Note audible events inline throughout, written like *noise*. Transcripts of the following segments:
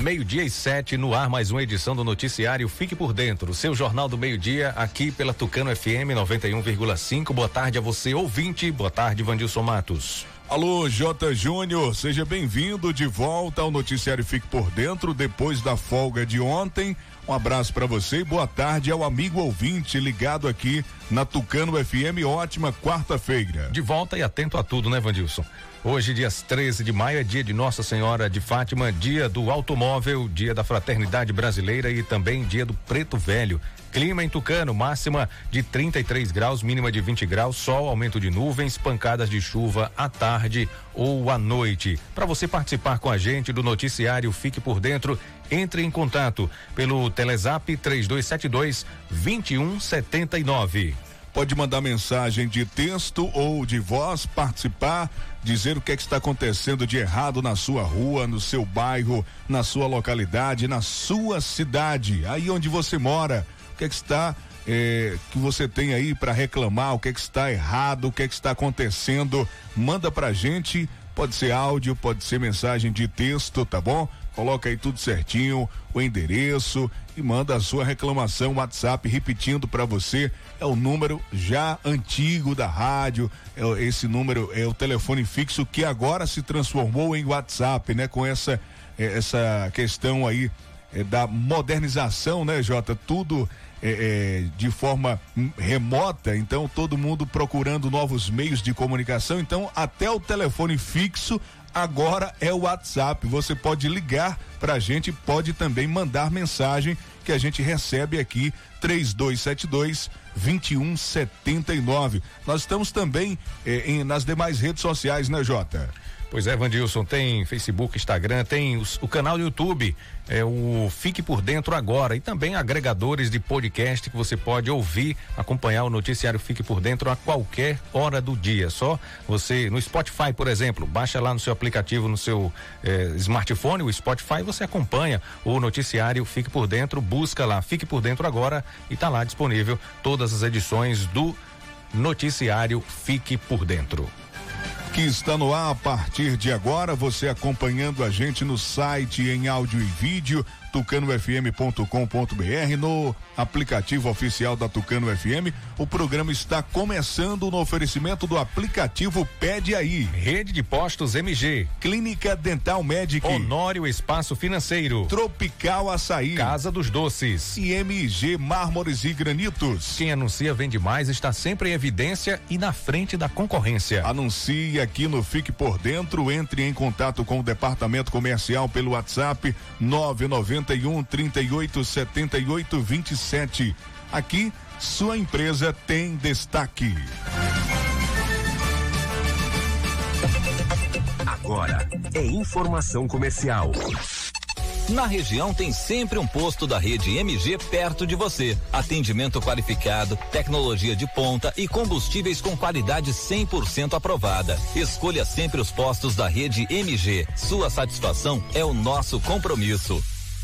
Meio-dia e sete, no ar mais uma edição do Noticiário Fique por Dentro, seu jornal do meio-dia, aqui pela Tucano FM 91,5. Boa tarde a você, ouvinte. Boa tarde, Vandilson Matos. Alô, J. Júnior, seja bem-vindo de volta ao Noticiário Fique por Dentro, depois da folga de ontem. Um abraço para você e boa tarde ao amigo ouvinte ligado aqui na Tucano FM. Ótima quarta-feira. De volta e atento a tudo, né, Vandilson? Hoje, dias 13 de maio, é dia de Nossa Senhora de Fátima, dia do automóvel, dia da fraternidade brasileira e também dia do preto velho. Clima em Tucano, máxima de 33 graus, mínima de 20 graus, sol, aumento de nuvens, pancadas de chuva à tarde ou à noite. Para você participar com a gente do noticiário Fique por Dentro, entre em contato pelo Telezap 3272 2179. Pode mandar mensagem de texto ou de voz, participar, dizer o que, é que está acontecendo de errado na sua rua, no seu bairro, na sua localidade, na sua cidade, aí onde você mora. O que é que está eh, que você tem aí para reclamar, o que é que está errado, o que é que está acontecendo, manda pra gente, pode ser áudio, pode ser mensagem de texto, tá bom? Coloca aí tudo certinho, o endereço e manda a sua reclamação WhatsApp repetindo para você é o número já antigo da rádio, é, esse número é o telefone fixo que agora se transformou em WhatsApp, né? Com essa é, essa questão aí é, da modernização, né, Jota? Tudo é, é, de forma remota, então todo mundo procurando novos meios de comunicação, então até o telefone fixo agora é o WhatsApp. Você pode ligar para a gente, pode também mandar mensagem que a gente recebe aqui 3272 2179. Nós estamos também eh, em, nas demais redes sociais, né, Jota? Pois é, Vandilson, tem Facebook, Instagram, tem os, o canal do YouTube, é o Fique por Dentro Agora e também agregadores de podcast que você pode ouvir, acompanhar o noticiário Fique por Dentro a qualquer hora do dia. Só você, no Spotify, por exemplo, baixa lá no seu aplicativo, no seu eh, smartphone, o Spotify, você acompanha o noticiário Fique por Dentro, busca lá Fique por Dentro Agora e tá lá disponível todas as edições do noticiário Fique por Dentro que está no ar a partir de agora, você acompanhando a gente no site em áudio e vídeo tucanofm.com.br no aplicativo oficial da Tucano FM. O programa está começando no oferecimento do aplicativo Pede Aí. Rede de Postos MG. Clínica Dental Medic. Honório Espaço Financeiro. Tropical Açaí. Casa dos Doces. E MG Mármores e Granitos. Quem anuncia vende mais está sempre em evidência e na frente da concorrência. Anuncie aqui no Fique por Dentro. Entre em contato com o departamento comercial pelo WhatsApp 990 91 38 78 27. Aqui, sua empresa tem destaque. Agora é informação comercial. Na região tem sempre um posto da rede MG perto de você. Atendimento qualificado, tecnologia de ponta e combustíveis com qualidade 100% aprovada. Escolha sempre os postos da rede MG. Sua satisfação é o nosso compromisso.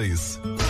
2.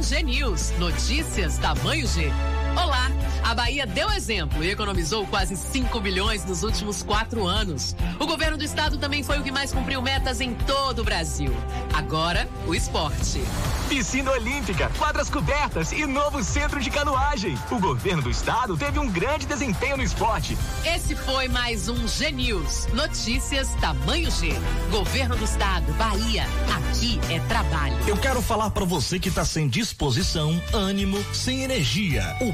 G News. Notícias tamanho G. Olá! A Bahia deu exemplo e economizou quase 5 bilhões nos últimos quatro anos. O governo do estado também foi o que mais cumpriu metas em todo o Brasil. Agora, o esporte. Piscina Olímpica, quadras cobertas e novo centro de canoagem. O governo do estado teve um grande desempenho no esporte. Esse foi mais um G News. Notícias tamanho G. Governo do estado, Bahia. Aqui é trabalho. Eu quero falar para você que tá sem disposição, ânimo, sem energia. O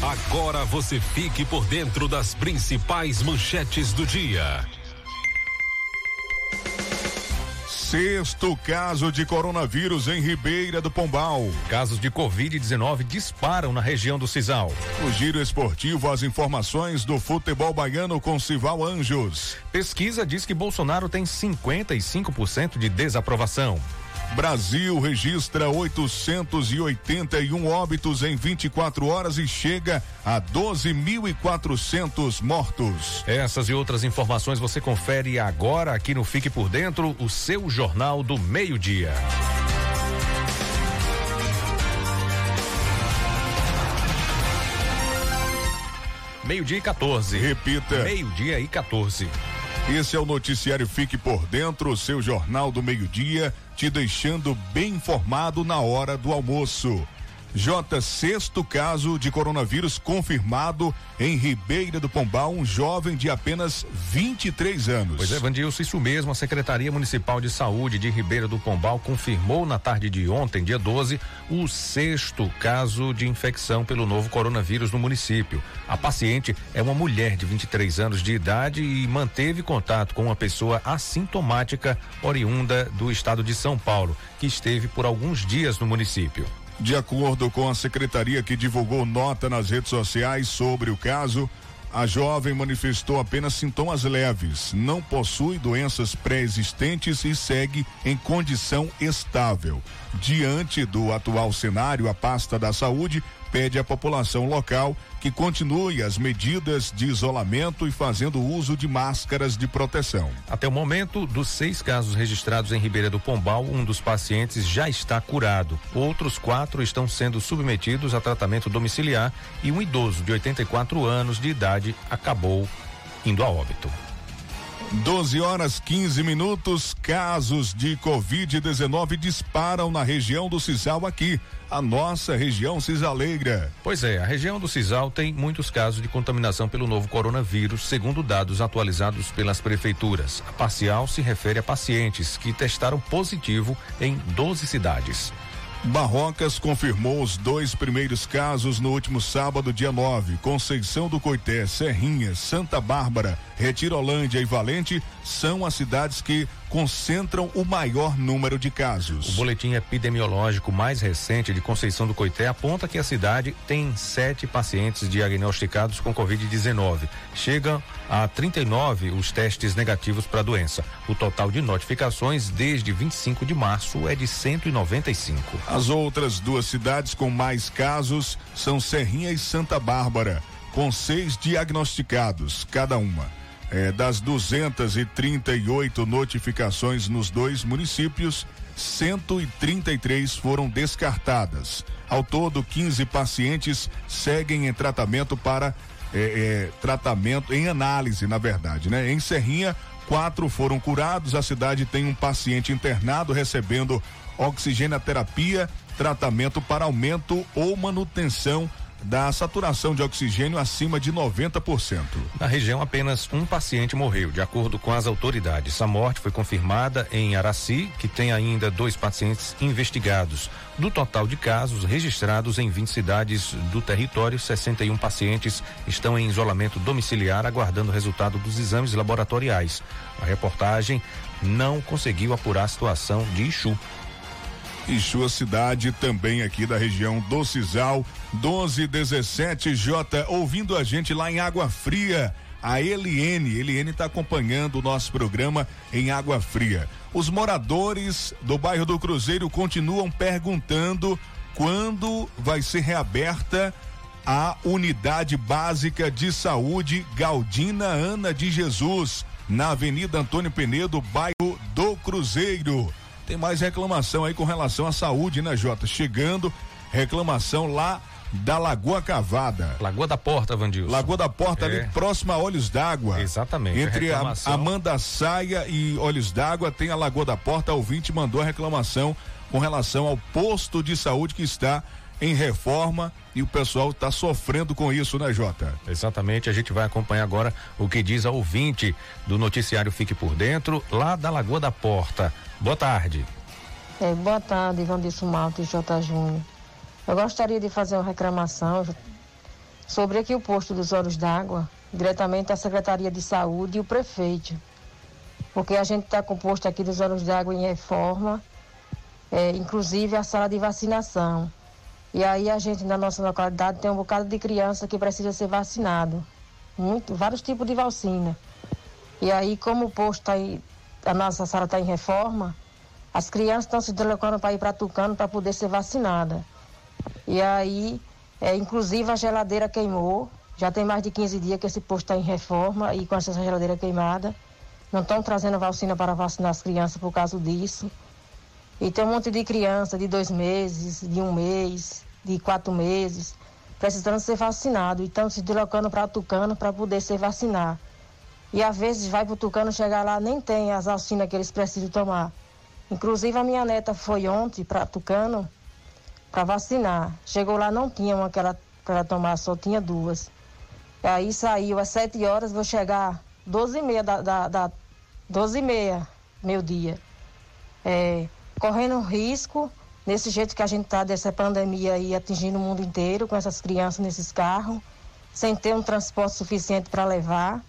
Agora você fique por dentro das principais manchetes do dia. Sexto caso de coronavírus em Ribeira do Pombal. Casos de Covid-19 disparam na região do Cisal. O giro esportivo, as informações do futebol baiano com Cival Anjos. Pesquisa diz que Bolsonaro tem 55% de desaprovação. Brasil registra 881 óbitos em 24 horas e chega a 12.400 mortos. Essas e outras informações você confere agora aqui no Fique por Dentro, o seu Jornal do Meio-Dia. Meio-dia e 14. Repita. Meio-dia e 14. Esse é o noticiário Fique por Dentro, o seu jornal do meio-dia, te deixando bem informado na hora do almoço. J, sexto caso de coronavírus confirmado em Ribeira do Pombal, um jovem de apenas 23 anos. Pois é, Vandilson, isso mesmo. A Secretaria Municipal de Saúde de Ribeira do Pombal confirmou na tarde de ontem, dia 12, o sexto caso de infecção pelo novo coronavírus no município. A paciente é uma mulher de 23 anos de idade e manteve contato com uma pessoa assintomática oriunda do estado de São Paulo, que esteve por alguns dias no município. De acordo com a secretaria que divulgou nota nas redes sociais sobre o caso, a jovem manifestou apenas sintomas leves, não possui doenças pré-existentes e segue em condição estável. Diante do atual cenário, a pasta da saúde pede à população local que continue as medidas de isolamento e fazendo uso de máscaras de proteção. Até o momento, dos seis casos registrados em Ribeira do Pombal, um dos pacientes já está curado. Outros quatro estão sendo submetidos a tratamento domiciliar e um idoso de 84 anos de idade acabou indo a óbito. 12 horas 15 minutos. Casos de Covid-19 disparam na região do Cisal aqui, a nossa região cisaleira. Pois é, a região do Cisal tem muitos casos de contaminação pelo novo coronavírus, segundo dados atualizados pelas prefeituras. A parcial se refere a pacientes que testaram positivo em 12 cidades. Barrocas confirmou os dois primeiros casos no último sábado, dia 9. Conceição do Coité, Serrinha, Santa Bárbara, Retirolândia e Valente são as cidades que concentram o maior número de casos. O boletim epidemiológico mais recente de Conceição do Coité aponta que a cidade tem sete pacientes diagnosticados com Covid-19. Chegam a 39 os testes negativos para a doença. O total de notificações desde 25 de março é de 195. As outras duas cidades com mais casos são Serrinha e Santa Bárbara, com seis diagnosticados cada uma. É, das 238 notificações nos dois municípios, 133 foram descartadas. Ao todo, 15 pacientes seguem em tratamento para é, é, tratamento em análise, na verdade, né? Em Serrinha, quatro foram curados. A cidade tem um paciente internado recebendo oxigenoterapia, tratamento para aumento ou manutenção da saturação de oxigênio acima de 90%. Na região, apenas um paciente morreu, de acordo com as autoridades. A morte foi confirmada em Araci, que tem ainda dois pacientes investigados. Do total de casos registrados em 20 cidades do território, 61 pacientes estão em isolamento domiciliar, aguardando o resultado dos exames laboratoriais. A reportagem não conseguiu apurar a situação de Ixu. E sua cidade também aqui da região do Cisal 1217 J ouvindo a gente lá em Água Fria a Eliene. Eliene está acompanhando o nosso programa em Água Fria. Os moradores do bairro do Cruzeiro continuam perguntando quando vai ser reaberta a unidade básica de saúde Galdina Ana de Jesus, na Avenida Antônio Penedo, bairro do Cruzeiro. Tem mais reclamação aí com relação à saúde, né, Jota? Chegando reclamação lá da Lagoa Cavada. Lagoa da Porta, Vandil. Lagoa da Porta, é. ali próxima a Olhos d'Água. Exatamente. Entre a, Amanda Saia e Olhos d'Água tem a Lagoa da Porta. O ouvinte mandou a reclamação com relação ao posto de saúde que está em reforma e o pessoal está sofrendo com isso, né, Jota? Exatamente, a gente vai acompanhar agora o que diz a ouvinte do noticiário Fique por Dentro, lá da Lagoa da Porta. Boa tarde. É, boa tarde, Vandilson Malta e J. Júnior. Eu gostaria de fazer uma reclamação sobre aqui o posto dos Olhos d'Água, diretamente à Secretaria de Saúde e o prefeito. Porque a gente está com o posto aqui dos Olhos d'Água em reforma, é, inclusive a sala de vacinação. E aí a gente na nossa localidade tem um bocado de criança que precisa ser vacinado. Muito, vários tipos de vacina. E aí, como o posto aí, a nossa sala está em reforma, as crianças estão se deslocando para ir para Tucano para poder ser vacinada. E aí, é, inclusive a geladeira queimou. Já tem mais de 15 dias que esse posto está em reforma e com essa geladeira queimada. Não estão trazendo vacina para vacinar as crianças por causa disso. E tem um monte de criança de dois meses, de um mês, de quatro meses, precisando ser vacinado. E estão se deslocando para Tucano para poder ser vacinar. E às vezes vai para Tucano chegar lá, nem tem as vacinas que eles precisam tomar. Inclusive a minha neta foi ontem para Tucano para vacinar. Chegou lá, não tinha uma que ela, para tomar, só tinha duas. Aí saiu às sete horas, vou chegar doze e meia da, da, da doze e meia, meu dia. É, correndo risco, nesse jeito que a gente está dessa pandemia aí atingindo o mundo inteiro, com essas crianças nesses carros, sem ter um transporte suficiente para levar.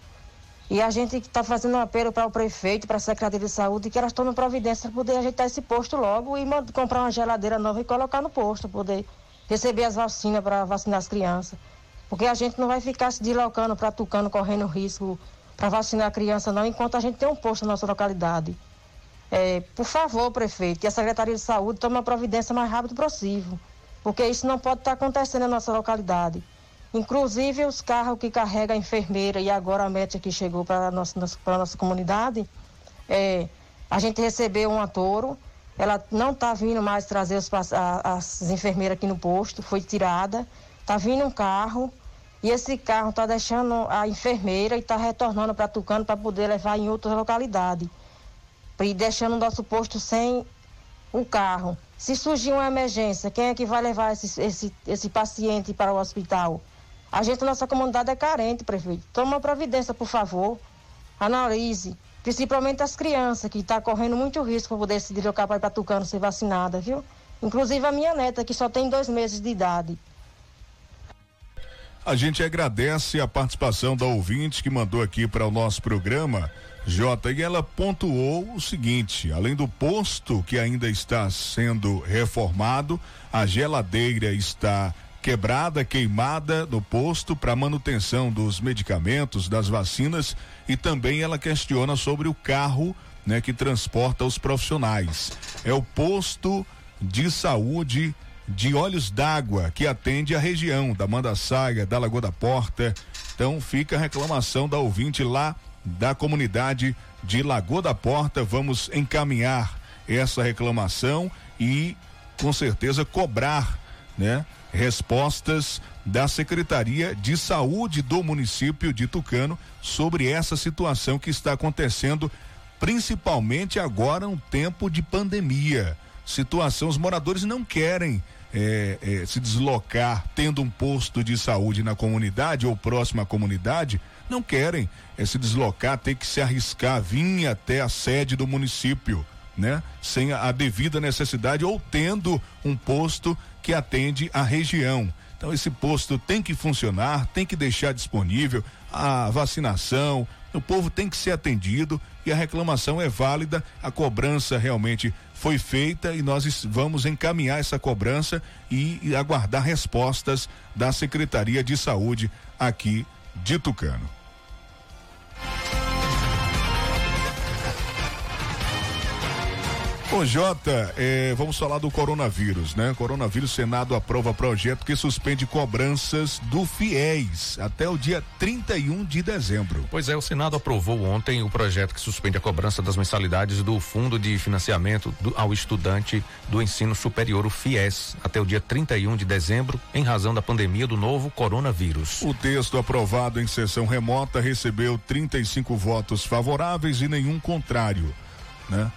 E a gente está fazendo um apelo para o prefeito, para a Secretaria de Saúde, que elas tomem providência para poder ajeitar esse posto logo e comprar uma geladeira nova e colocar no posto, poder receber as vacinas para vacinar as crianças. Porque a gente não vai ficar se deslocando para Tucano, correndo risco para vacinar a criança, não, enquanto a gente tem um posto na nossa localidade. É, por favor, prefeito, que a Secretaria de Saúde tome a providência mais rápido possível, porque isso não pode estar acontecendo na nossa localidade. Inclusive os carros que carregam a enfermeira e agora a médica que chegou para a nossa, para a nossa comunidade, é, a gente recebeu um touro, ela não está vindo mais trazer os, a, as enfermeiras aqui no posto, foi tirada, está vindo um carro e esse carro está deixando a enfermeira e está retornando para Tucano para poder levar em outras localidades. E deixando o nosso posto sem o carro. Se surgir uma emergência, quem é que vai levar esse, esse, esse paciente para o hospital? A gente, nossa comunidade é carente, prefeito. Toma providência, por favor. Analise. Principalmente as crianças, que estão tá correndo muito risco para poder se deslocar para Tucano ser vacinada, viu? Inclusive a minha neta, que só tem dois meses de idade. A gente agradece a participação da ouvinte que mandou aqui para o nosso programa, Jota, e ela pontuou o seguinte: além do posto que ainda está sendo reformado, a geladeira está quebrada, queimada no posto para manutenção dos medicamentos, das vacinas e também ela questiona sobre o carro, né, que transporta os profissionais. É o posto de saúde de Olhos d'Água que atende a região da Mandaçaia, da Lagoa da Porta. Então fica a reclamação da ouvinte lá da comunidade de Lagoa da Porta. Vamos encaminhar essa reclamação e com certeza cobrar, né? respostas da Secretaria de Saúde do município de Tucano sobre essa situação que está acontecendo, principalmente agora um tempo de pandemia. Situação, os moradores não querem é, é, se deslocar tendo um posto de saúde na comunidade ou próxima à comunidade, não querem é, se deslocar, ter que se arriscar, vir até a sede do município, né? Sem a, a devida necessidade ou tendo um posto que atende a região. Então esse posto tem que funcionar, tem que deixar disponível a vacinação, O povo tem que ser atendido e a reclamação é válida, a cobrança realmente foi feita e nós vamos encaminhar essa cobrança e, e aguardar respostas da Secretaria de Saúde aqui de Tucano. Ô Jota, é, vamos falar do coronavírus, né? Coronavírus, Senado aprova projeto que suspende cobranças do FIES até o dia 31 de dezembro. Pois é, o Senado aprovou ontem o projeto que suspende a cobrança das mensalidades do Fundo de Financiamento do, ao Estudante do Ensino Superior, o FIES, até o dia 31 de dezembro, em razão da pandemia do novo coronavírus. O texto aprovado em sessão remota recebeu 35 votos favoráveis e nenhum contrário, né?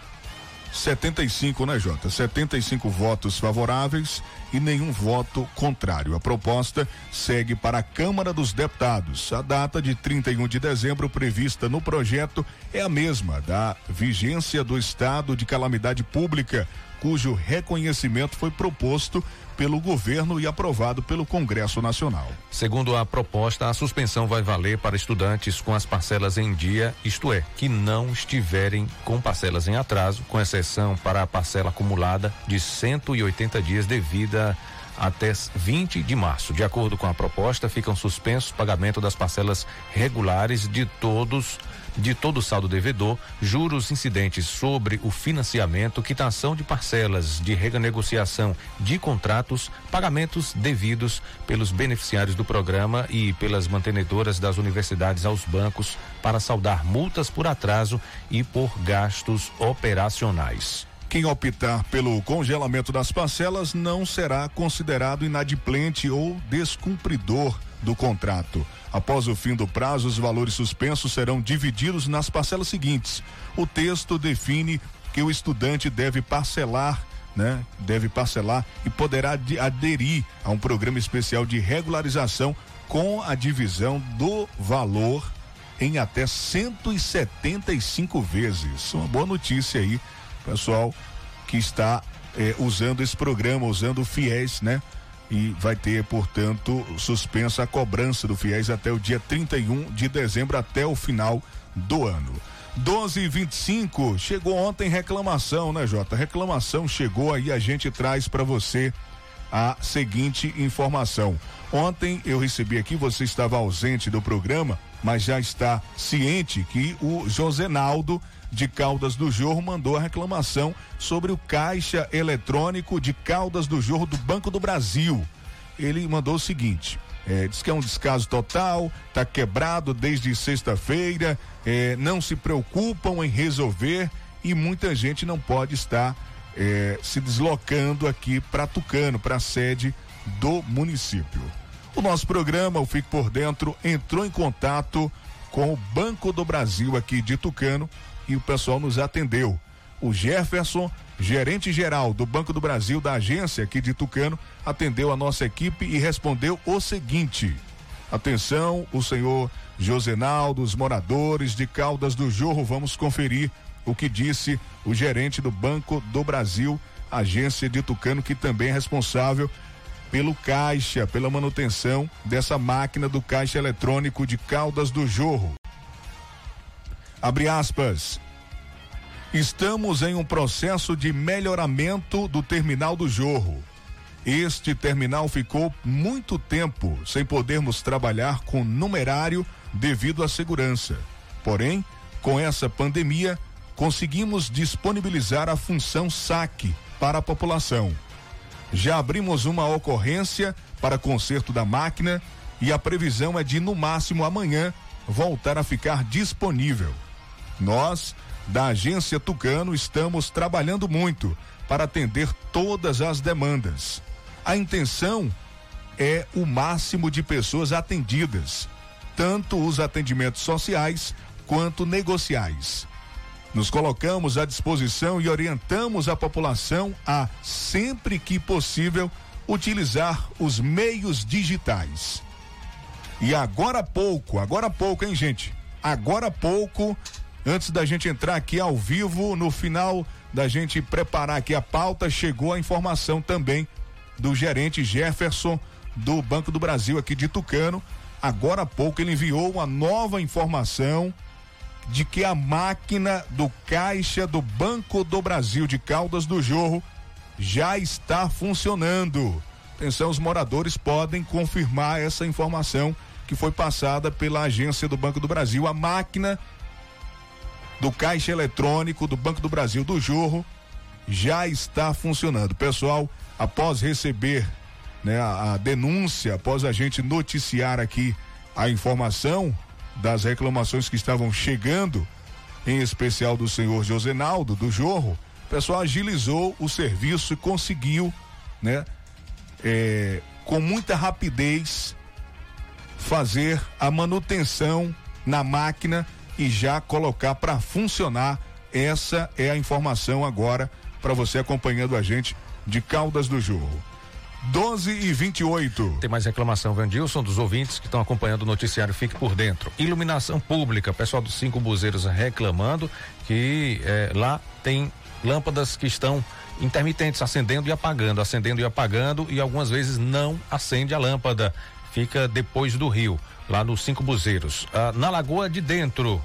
75, né, Jota? 75 votos favoráveis e nenhum voto contrário. A proposta segue para a Câmara dos Deputados. A data de 31 de dezembro prevista no projeto é a mesma da vigência do estado de calamidade pública, cujo reconhecimento foi proposto pelo governo e aprovado pelo Congresso Nacional. Segundo a proposta, a suspensão vai valer para estudantes com as parcelas em dia, isto é, que não estiverem com parcelas em atraso, com exceção para a parcela acumulada de 180 dias devida até 20 de março. De acordo com a proposta, ficam suspensos o pagamento das parcelas regulares de todos de todo o saldo devedor, juros incidentes sobre o financiamento, quitação de parcelas de renegociação de contratos, pagamentos devidos pelos beneficiários do programa e pelas mantenedoras das universidades aos bancos para saldar multas por atraso e por gastos operacionais. Quem optar pelo congelamento das parcelas não será considerado inadimplente ou descumpridor do contrato. Após o fim do prazo, os valores suspensos serão divididos nas parcelas seguintes. O texto define que o estudante deve parcelar né, deve parcelar e poderá aderir a um programa especial de regularização com a divisão do valor em até 175 vezes. Uma boa notícia aí, pessoal que está eh, usando esse programa, usando o FIES, né? e vai ter, portanto, suspensa a cobrança do fiéis até o dia 31 de dezembro, até o final do ano. 12 e 25 chegou ontem reclamação, né, Jota? Reclamação chegou aí, a gente traz para você a seguinte informação. Ontem eu recebi aqui, você estava ausente do programa, mas já está ciente que o Josenaldo de Caldas do Jorro mandou a reclamação sobre o caixa eletrônico de Caldas do Jorro do Banco do Brasil. Ele mandou o seguinte: é, diz que é um descaso total, está quebrado desde sexta-feira, é, não se preocupam em resolver e muita gente não pode estar é, se deslocando aqui para Tucano, para a sede do município. O nosso programa, o Fique por Dentro, entrou em contato com o Banco do Brasil aqui de Tucano e o pessoal nos atendeu. O Jefferson, gerente geral do Banco do Brasil, da agência aqui de Tucano, atendeu a nossa equipe e respondeu o seguinte: Atenção, o senhor Josenaldo, os moradores de Caldas do Jorro, vamos conferir o que disse o gerente do Banco do Brasil, agência de Tucano, que também é responsável pelo caixa, pela manutenção dessa máquina do caixa eletrônico de Caldas do Jorro. Abre aspas. Estamos em um processo de melhoramento do terminal do Jorro. Este terminal ficou muito tempo sem podermos trabalhar com numerário devido à segurança. Porém, com essa pandemia, conseguimos disponibilizar a função saque para a população. Já abrimos uma ocorrência para conserto da máquina e a previsão é de, no máximo amanhã, voltar a ficar disponível. Nós, da agência Tucano, estamos trabalhando muito para atender todas as demandas. A intenção é o máximo de pessoas atendidas, tanto os atendimentos sociais quanto negociais. Nos colocamos à disposição e orientamos a população a, sempre que possível, utilizar os meios digitais. E agora há pouco, agora há pouco, hein, gente? Agora há pouco, Antes da gente entrar aqui ao vivo, no final da gente preparar aqui a pauta, chegou a informação também do gerente Jefferson do Banco do Brasil aqui de Tucano. Agora há pouco ele enviou uma nova informação de que a máquina do caixa do Banco do Brasil de Caldas do Jorro já está funcionando. Atenção, os moradores podem confirmar essa informação que foi passada pela agência do Banco do Brasil. A máquina do caixa eletrônico do Banco do Brasil do Jorro já está funcionando. Pessoal, após receber né, a, a denúncia, após a gente noticiar aqui a informação das reclamações que estavam chegando, em especial do senhor Josenaldo do Jorro, o pessoal agilizou o serviço e conseguiu, né, é, com muita rapidez, fazer a manutenção na máquina e já colocar para funcionar. Essa é a informação agora para você acompanhando a gente de Caldas do Jorro. 12 e 28. Tem mais reclamação, Vandilson, dos ouvintes que estão acompanhando o noticiário Fique por Dentro. Iluminação pública, pessoal dos cinco buzeiros reclamando que eh, lá tem lâmpadas que estão intermitentes, acendendo e apagando, acendendo e apagando, e algumas vezes não acende a lâmpada. Fica depois do rio, lá nos cinco buzeiros. Ah, na Lagoa de Dentro.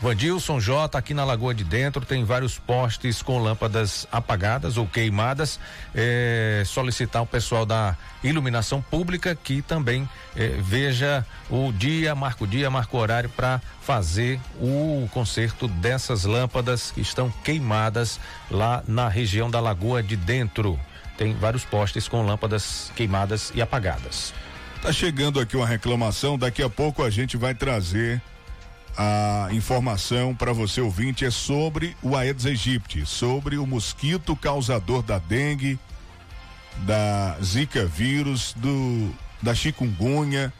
Vandilson J, aqui na Lagoa de Dentro, tem vários postes com lâmpadas apagadas ou queimadas. É, solicitar o pessoal da iluminação pública que também é, veja o dia, marca o dia, marca o horário para fazer o conserto dessas lâmpadas que estão queimadas lá na região da Lagoa de Dentro. Tem vários postes com lâmpadas queimadas e apagadas. Tá chegando aqui uma reclamação, daqui a pouco a gente vai trazer a informação para você ouvinte é sobre o Aedes aegypti, sobre o mosquito causador da dengue, da zika vírus, do da chikungunya.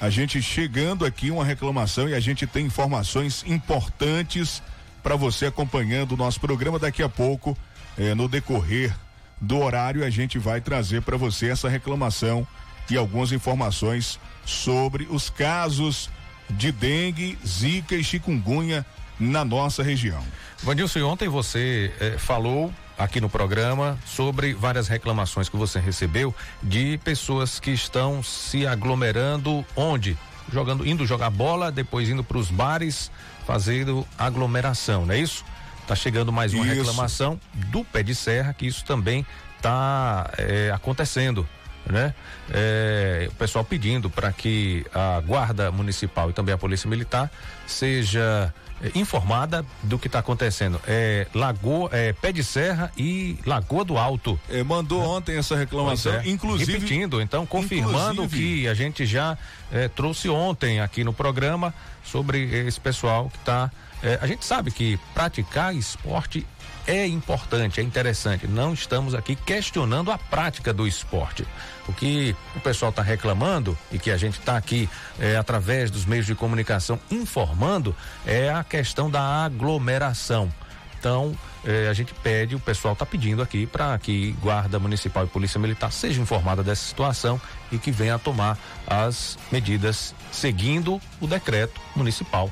A gente chegando aqui uma reclamação e a gente tem informações importantes para você acompanhando o nosso programa daqui a pouco, eh, no decorrer do horário a gente vai trazer para você essa reclamação e algumas informações sobre os casos de dengue, zika e chikungunya na nossa região. Vandilson, ontem você eh, falou aqui no programa sobre várias reclamações que você recebeu de pessoas que estão se aglomerando onde? Jogando, indo jogar bola, depois indo para os bares, fazendo aglomeração, não é isso? Tá chegando mais uma isso. reclamação do pé de serra que isso também está eh, acontecendo né? É, o pessoal pedindo para que a guarda municipal e também a polícia militar seja é, informada do que está acontecendo. É Lagoa, é Pé de Serra e Lagoa do Alto. É, mandou é. ontem essa reclamação, é. inclusive repetindo, então confirmando o que a gente já é, trouxe ontem aqui no programa sobre esse pessoal que está. É, a gente sabe que praticar esporte é importante, é interessante. Não estamos aqui questionando a prática do esporte. O que o pessoal está reclamando e que a gente está aqui é, através dos meios de comunicação informando é a questão da aglomeração. Então, eh, a gente pede, o pessoal está pedindo aqui para que Guarda Municipal e Polícia Militar seja informada dessa situação e que venha a tomar as medidas seguindo o decreto municipal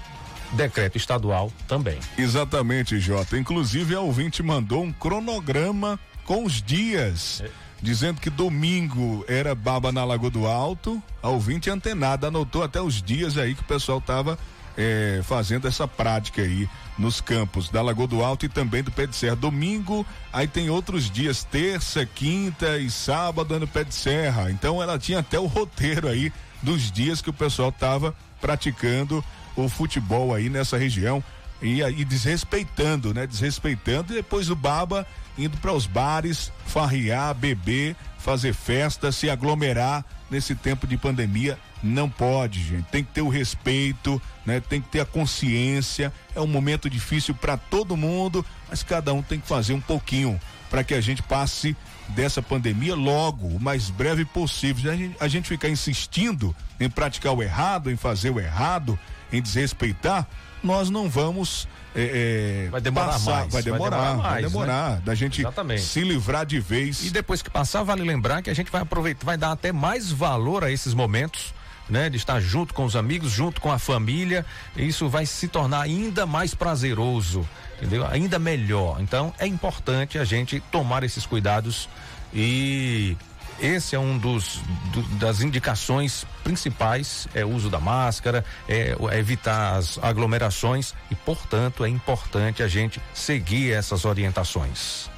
decreto estadual também. Exatamente, Jota. Inclusive, a ouvinte mandou um cronograma com os dias. É. Dizendo que domingo era baba na Lagoa do Alto, a ouvinte antenada anotou até os dias aí que o pessoal tava é, fazendo essa prática aí nos campos da Lagoa do Alto e também do Pé de Serra. Domingo, aí tem outros dias, terça, quinta e sábado no Pé de Serra. Então ela tinha até o roteiro aí dos dias que o pessoal tava praticando o futebol aí nessa região e aí desrespeitando, né? Desrespeitando e depois o baba indo para os bares, farriar, beber, fazer festa, se aglomerar nesse tempo de pandemia. Não pode, gente. Tem que ter o respeito, né? Tem que ter a consciência. É um momento difícil para todo mundo, mas cada um tem que fazer um pouquinho para que a gente passe dessa pandemia logo, o mais breve possível. A gente, a gente ficar insistindo em praticar o errado, em fazer o errado, em desrespeitar, nós não vamos é, é, vai demorar passar, mais. Vai demorar, vai demorar, mais, vai demorar né? da gente Exatamente. se livrar de vez. E depois que passar, vale lembrar que a gente vai aproveitar, vai dar até mais valor a esses momentos. Né, de estar junto com os amigos, junto com a família, isso vai se tornar ainda mais prazeroso, entendeu? Ainda melhor. Então é importante a gente tomar esses cuidados e esse é um dos do, das indicações principais é o uso da máscara, é, é evitar as aglomerações e, portanto, é importante a gente seguir essas orientações.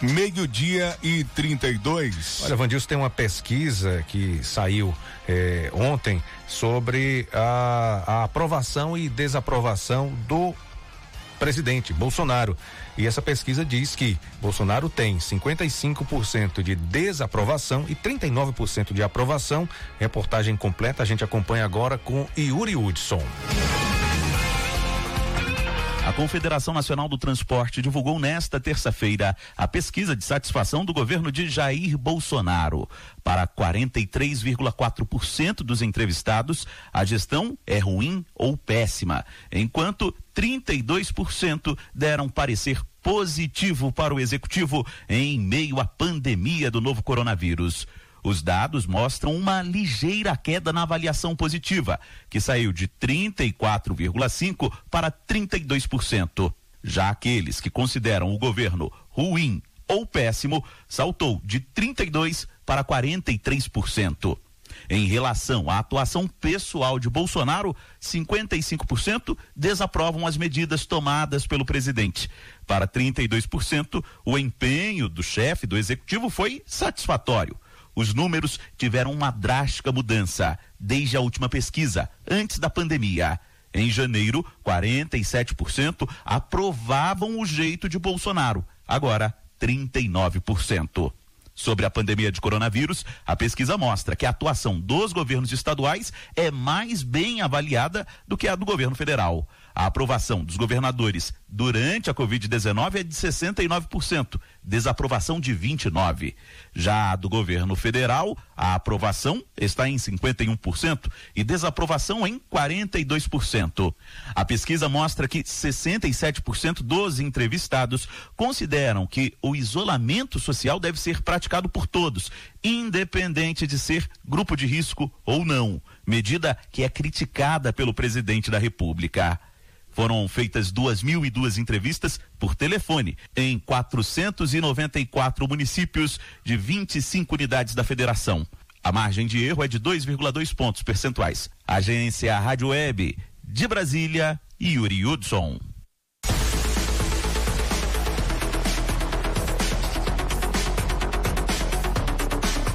Meio-dia e 32. Olha, Vandilson, tem uma pesquisa que saiu eh, ontem sobre a, a aprovação e desaprovação do presidente Bolsonaro. E essa pesquisa diz que Bolsonaro tem 55% de desaprovação e 39% de aprovação. Reportagem completa a gente acompanha agora com Yuri Hudson. A Confederação Nacional do Transporte divulgou nesta terça-feira a pesquisa de satisfação do governo de Jair Bolsonaro. Para 43,4% dos entrevistados, a gestão é ruim ou péssima, enquanto 32% deram parecer positivo para o executivo em meio à pandemia do novo coronavírus. Os dados mostram uma ligeira queda na avaliação positiva, que saiu de 34,5% para 32%. Já aqueles que consideram o governo ruim ou péssimo saltou de 32% para 43%. Em relação à atuação pessoal de Bolsonaro, 55% desaprovam as medidas tomadas pelo presidente. Para 32%, o empenho do chefe do executivo foi satisfatório. Os números tiveram uma drástica mudança desde a última pesquisa, antes da pandemia. Em janeiro, 47% aprovavam o jeito de Bolsonaro. Agora, 39%. Sobre a pandemia de coronavírus, a pesquisa mostra que a atuação dos governos estaduais é mais bem avaliada do que a do governo federal. A aprovação dos governadores durante a Covid-19 é de 69%, desaprovação de 29%. Já do governo federal, a aprovação está em 51% e desaprovação em 42%. A pesquisa mostra que 67% dos entrevistados consideram que o isolamento social deve ser praticado por todos, independente de ser grupo de risco ou não, medida que é criticada pelo presidente da República. Foram feitas duas mil e duas entrevistas por telefone em 494 municípios de 25 unidades da federação. A margem de erro é de 2,2 pontos percentuais. Agência Rádio Web de Brasília, Yuri Hudson.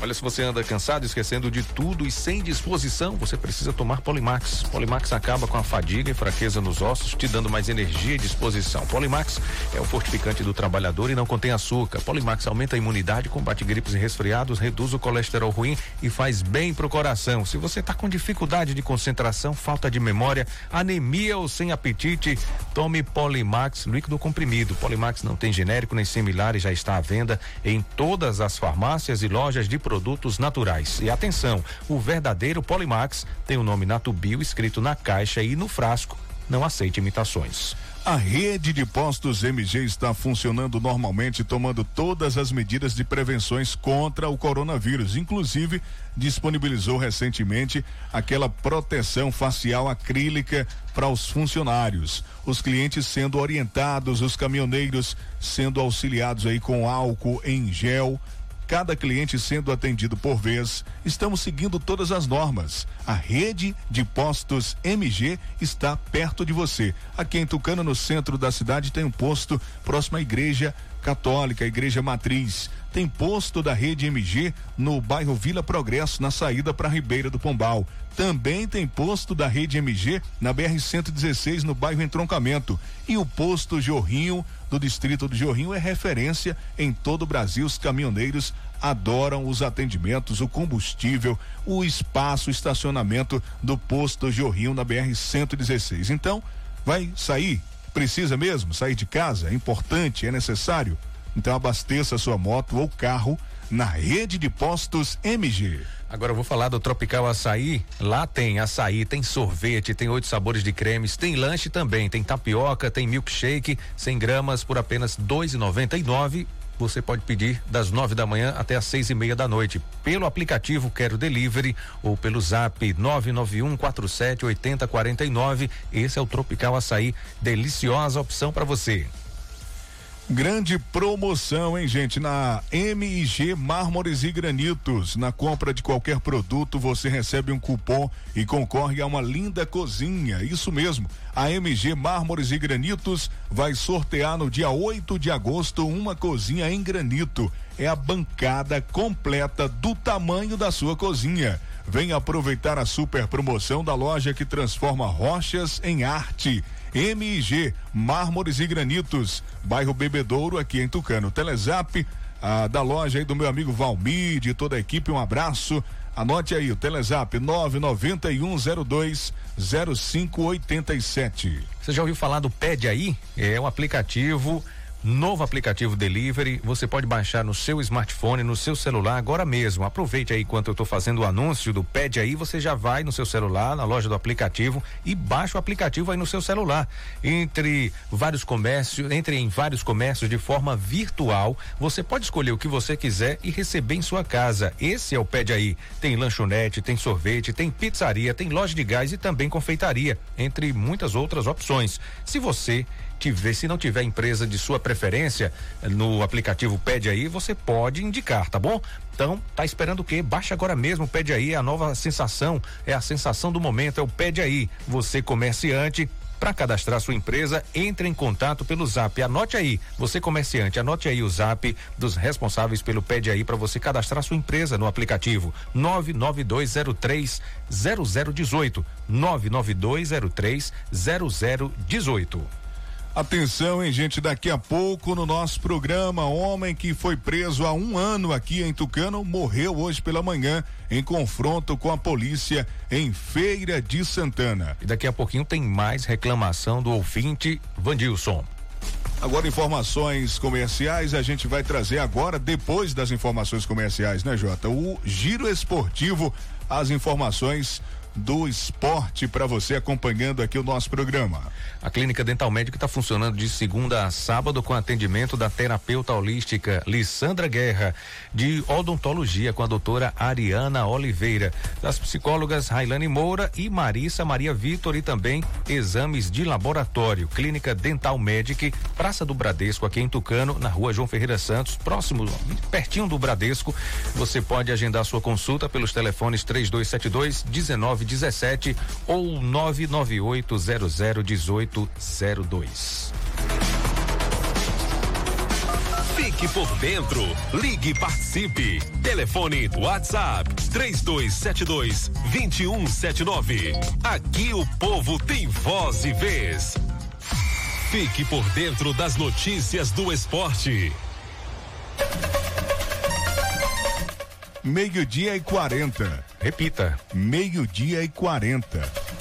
Olha, se você anda cansado, esquecendo de tudo e sem disposição, você precisa tomar Polimax. Polimax acaba com a fadiga e fraqueza nos ossos, te dando mais energia e disposição. Polimax é o fortificante do trabalhador e não contém açúcar. Polimax aumenta a imunidade, combate gripes e resfriados, reduz o colesterol ruim e faz bem pro coração. Se você está com dificuldade de concentração, falta de memória, anemia ou sem apetite, tome Polimax líquido comprimido. Polimax não tem genérico nem similar e já está à venda em todas as farmácias e lojas de produtos produtos naturais. E atenção, o verdadeiro Polimax tem o nome Natubio escrito na caixa e no frasco. Não aceite imitações. A rede de postos MG está funcionando normalmente, tomando todas as medidas de prevenções contra o coronavírus. Inclusive, disponibilizou recentemente aquela proteção facial acrílica para os funcionários. Os clientes sendo orientados, os caminhoneiros sendo auxiliados aí com álcool em gel cada cliente sendo atendido por vez. Estamos seguindo todas as normas. A rede de postos MG está perto de você. Aqui em Tucano, no centro da cidade, tem um posto próximo à igreja católica, a igreja matriz. Tem posto da rede MG no bairro Vila Progresso, na saída para Ribeira do Pombal. Também tem posto da rede MG na BR 116 no bairro Entroncamento. E o posto Jorrinho do distrito de Jorrinho é referência em todo o Brasil. Os caminhoneiros adoram os atendimentos, o combustível, o espaço, o estacionamento do posto Jorrinho na BR 116. Então, vai sair? Precisa mesmo sair de casa? É importante, é necessário? Então abasteça sua moto ou carro na rede de postos MG. Agora eu vou falar do Tropical Açaí. Lá tem açaí, tem sorvete, tem oito sabores de cremes, tem lanche também, tem tapioca, tem milkshake, 100 gramas por apenas dois e noventa e nove. Você pode pedir das nove da manhã até as seis e meia da noite pelo aplicativo Quero Delivery ou pelo Zap nove nove um quatro sete oitenta quarenta e nove. Esse é o Tropical Açaí, deliciosa opção para você. Grande promoção, hein, gente? Na MIG Mármores e Granitos. Na compra de qualquer produto, você recebe um cupom e concorre a uma linda cozinha. Isso mesmo. A MG Mármores e Granitos vai sortear no dia 8 de agosto uma cozinha em granito. É a bancada completa do tamanho da sua cozinha. Venha aproveitar a super promoção da loja que transforma rochas em arte. MIG, Mármores e Granitos, bairro Bebedouro, aqui em Tucano. Telezap, ah, da loja aí do meu amigo Valmir, de toda a equipe, um abraço. Anote aí o Telezap 99102 0587. Você já ouviu falar do Pede aí? É um aplicativo Novo aplicativo Delivery, você pode baixar no seu smartphone, no seu celular agora mesmo. Aproveite aí enquanto eu estou fazendo o anúncio do Pede aí, você já vai no seu celular, na loja do aplicativo e baixa o aplicativo aí no seu celular. Entre vários comércios, entre em vários comércios de forma virtual, você pode escolher o que você quiser e receber em sua casa. Esse é o Pede aí. Tem lanchonete, tem sorvete, tem pizzaria, tem loja de gás e também confeitaria, entre muitas outras opções. Se você tiver, se não tiver empresa de sua preferência no aplicativo Pede aí, você pode indicar, tá bom? Então, tá esperando o quê? Baixa agora mesmo, pede aí, é a nova sensação, é a sensação do momento, é o pede aí. Você comerciante, para cadastrar sua empresa, entre em contato pelo Zap. Anote aí, você comerciante, anote aí o Zap dos responsáveis pelo Pede aí para você cadastrar sua empresa no aplicativo 99203 0018 99203 0018. Atenção, hein, gente, daqui a pouco no nosso programa, homem que foi preso há um ano aqui em Tucano morreu hoje pela manhã em confronto com a polícia em Feira de Santana. E daqui a pouquinho tem mais reclamação do ouvinte Vandilson. Agora informações comerciais a gente vai trazer agora depois das informações comerciais, né, Jota? O giro esportivo, as informações do esporte para você acompanhando aqui o nosso programa. A Clínica Dental Médica está funcionando de segunda a sábado com atendimento da terapeuta holística Lissandra Guerra, de odontologia com a doutora Ariana Oliveira, das psicólogas Railane Moura e Marissa Maria Vitor e também exames de laboratório. Clínica Dental Medic, Praça do Bradesco, aqui em Tucano, na rua João Ferreira Santos, próximo, pertinho do Bradesco. Você pode agendar sua consulta pelos telefones 3272 19 917 ou 998001802. Fique por dentro. Ligue e participe. Telefone WhatsApp 3272 2179. Aqui o povo tem voz e vez. Fique por dentro das notícias do esporte. Meio-dia e 40. Repita. Meio-dia e 40.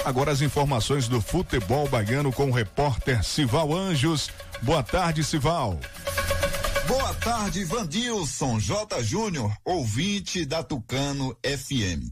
Agora as informações do futebol baiano com o repórter Sival Anjos. Boa tarde, Sival. Boa tarde, Vandilson J. Júnior, ouvinte da Tucano FM.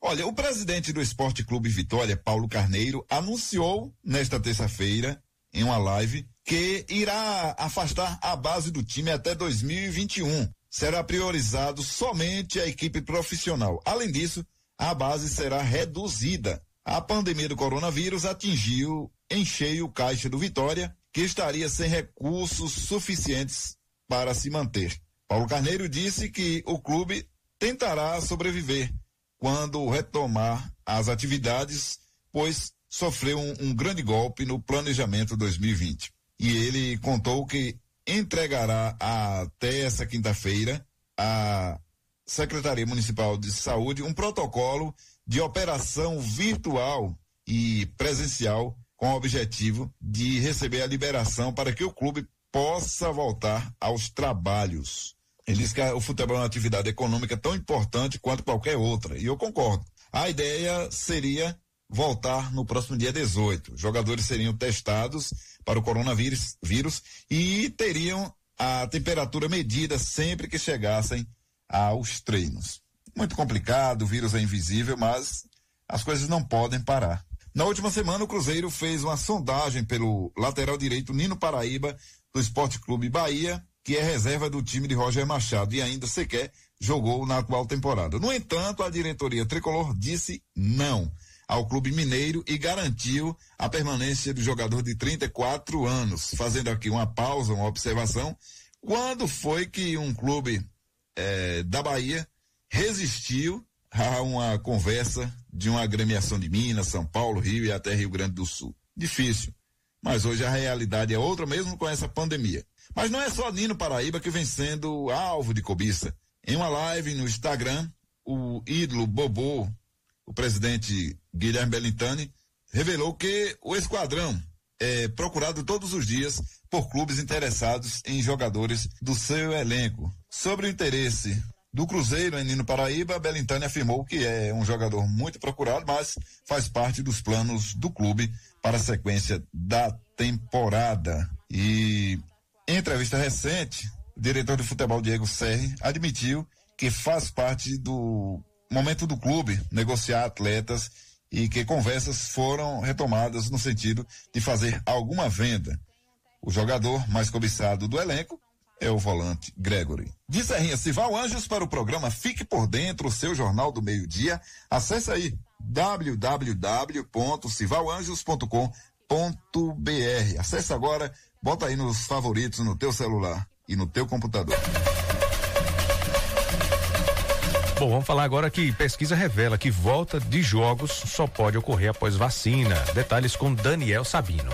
Olha, o presidente do Esporte Clube Vitória, Paulo Carneiro, anunciou nesta terça-feira, em uma live, que irá afastar a base do time até 2021 será priorizado somente a equipe profissional. Além disso, a base será reduzida. A pandemia do coronavírus atingiu em cheio o caixa do Vitória, que estaria sem recursos suficientes para se manter. Paulo Carneiro disse que o clube tentará sobreviver quando retomar as atividades, pois sofreu um, um grande golpe no planejamento 2020. E ele contou que entregará até essa quinta-feira à Secretaria Municipal de Saúde um protocolo de operação virtual e presencial com o objetivo de receber a liberação para que o clube possa voltar aos trabalhos. Ele diz que o futebol é uma atividade econômica tão importante quanto qualquer outra, e eu concordo. A ideia seria voltar no próximo dia 18. Os jogadores seriam testados para o coronavírus vírus, e teriam a temperatura medida sempre que chegassem aos treinos. Muito complicado, o vírus é invisível, mas as coisas não podem parar. Na última semana, o Cruzeiro fez uma sondagem pelo lateral direito Nino Paraíba, do Esporte Clube Bahia, que é reserva do time de Roger Machado e ainda sequer jogou na atual temporada. No entanto, a diretoria tricolor disse não. Ao Clube Mineiro e garantiu a permanência do jogador de 34 anos. Fazendo aqui uma pausa, uma observação. Quando foi que um clube eh, da Bahia resistiu a uma conversa de uma agremiação de Minas, São Paulo, Rio e até Rio Grande do Sul? Difícil. Mas hoje a realidade é outra, mesmo com essa pandemia. Mas não é só Nino Paraíba que vem sendo alvo de cobiça. Em uma live no Instagram, o ídolo Bobô, o presidente Guilherme Bellintani, revelou que o esquadrão é procurado todos os dias por clubes interessados em jogadores do seu elenco. Sobre o interesse do Cruzeiro em Nino Paraíba, Bellintani afirmou que é um jogador muito procurado, mas faz parte dos planos do clube para a sequência da temporada. E em entrevista recente, o diretor de futebol Diego Serri admitiu que faz parte do momento do clube negociar atletas e que conversas foram retomadas no sentido de fazer alguma venda. O jogador mais cobiçado do elenco é o volante Gregory. De Serrinha Cival Anjos para o programa Fique por Dentro, seu jornal do meio-dia. Acesse aí www.civalanjos.com.br. Acesse agora, bota aí nos favoritos no teu celular e no teu computador. Bom, vamos falar agora que pesquisa revela que volta de jogos só pode ocorrer após vacina. Detalhes com Daniel Sabino.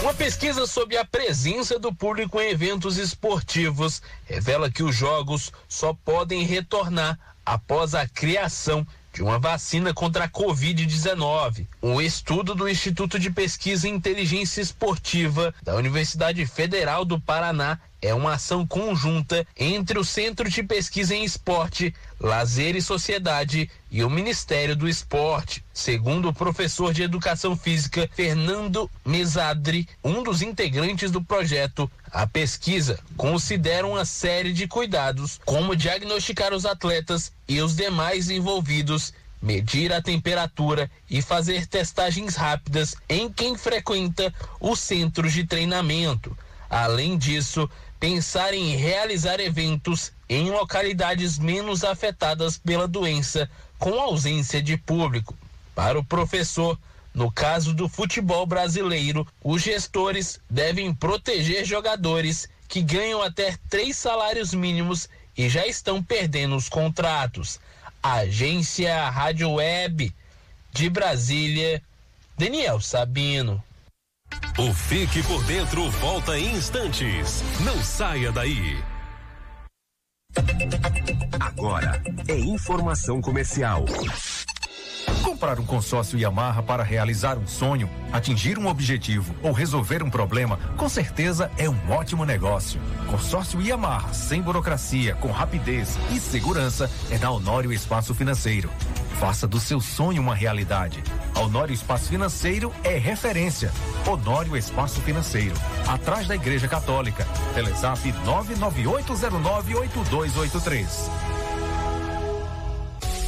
Uma pesquisa sobre a presença do público em eventos esportivos revela que os jogos só podem retornar após a criação de uma vacina contra a Covid-19. Um estudo do Instituto de Pesquisa e Inteligência Esportiva da Universidade Federal do Paraná é uma ação conjunta entre o Centro de Pesquisa em Esporte, Lazer e Sociedade e o Ministério do Esporte. Segundo o professor de Educação Física Fernando Mesadri, um dos integrantes do projeto, a pesquisa considera uma série de cuidados, como diagnosticar os atletas e os demais envolvidos medir a temperatura e fazer testagens rápidas em quem frequenta os centros de treinamento. Além disso, pensar em realizar eventos em localidades menos afetadas pela doença, com ausência de público. Para o professor, no caso do futebol brasileiro, os gestores devem proteger jogadores que ganham até três salários mínimos e já estão perdendo os contratos. Agência Rádio Web de Brasília, Daniel Sabino. O Fique por Dentro volta em instantes. Não saia daí. Agora é informação comercial. Comprar um consórcio Yamaha para realizar um sonho, atingir um objetivo ou resolver um problema, com certeza é um ótimo negócio. Consórcio Yamaha, sem burocracia, com rapidez e segurança, é da Honório Espaço Financeiro. Faça do seu sonho uma realidade. Honório Espaço Financeiro é referência. Honório Espaço Financeiro, atrás da Igreja Católica. Telezap 998098283.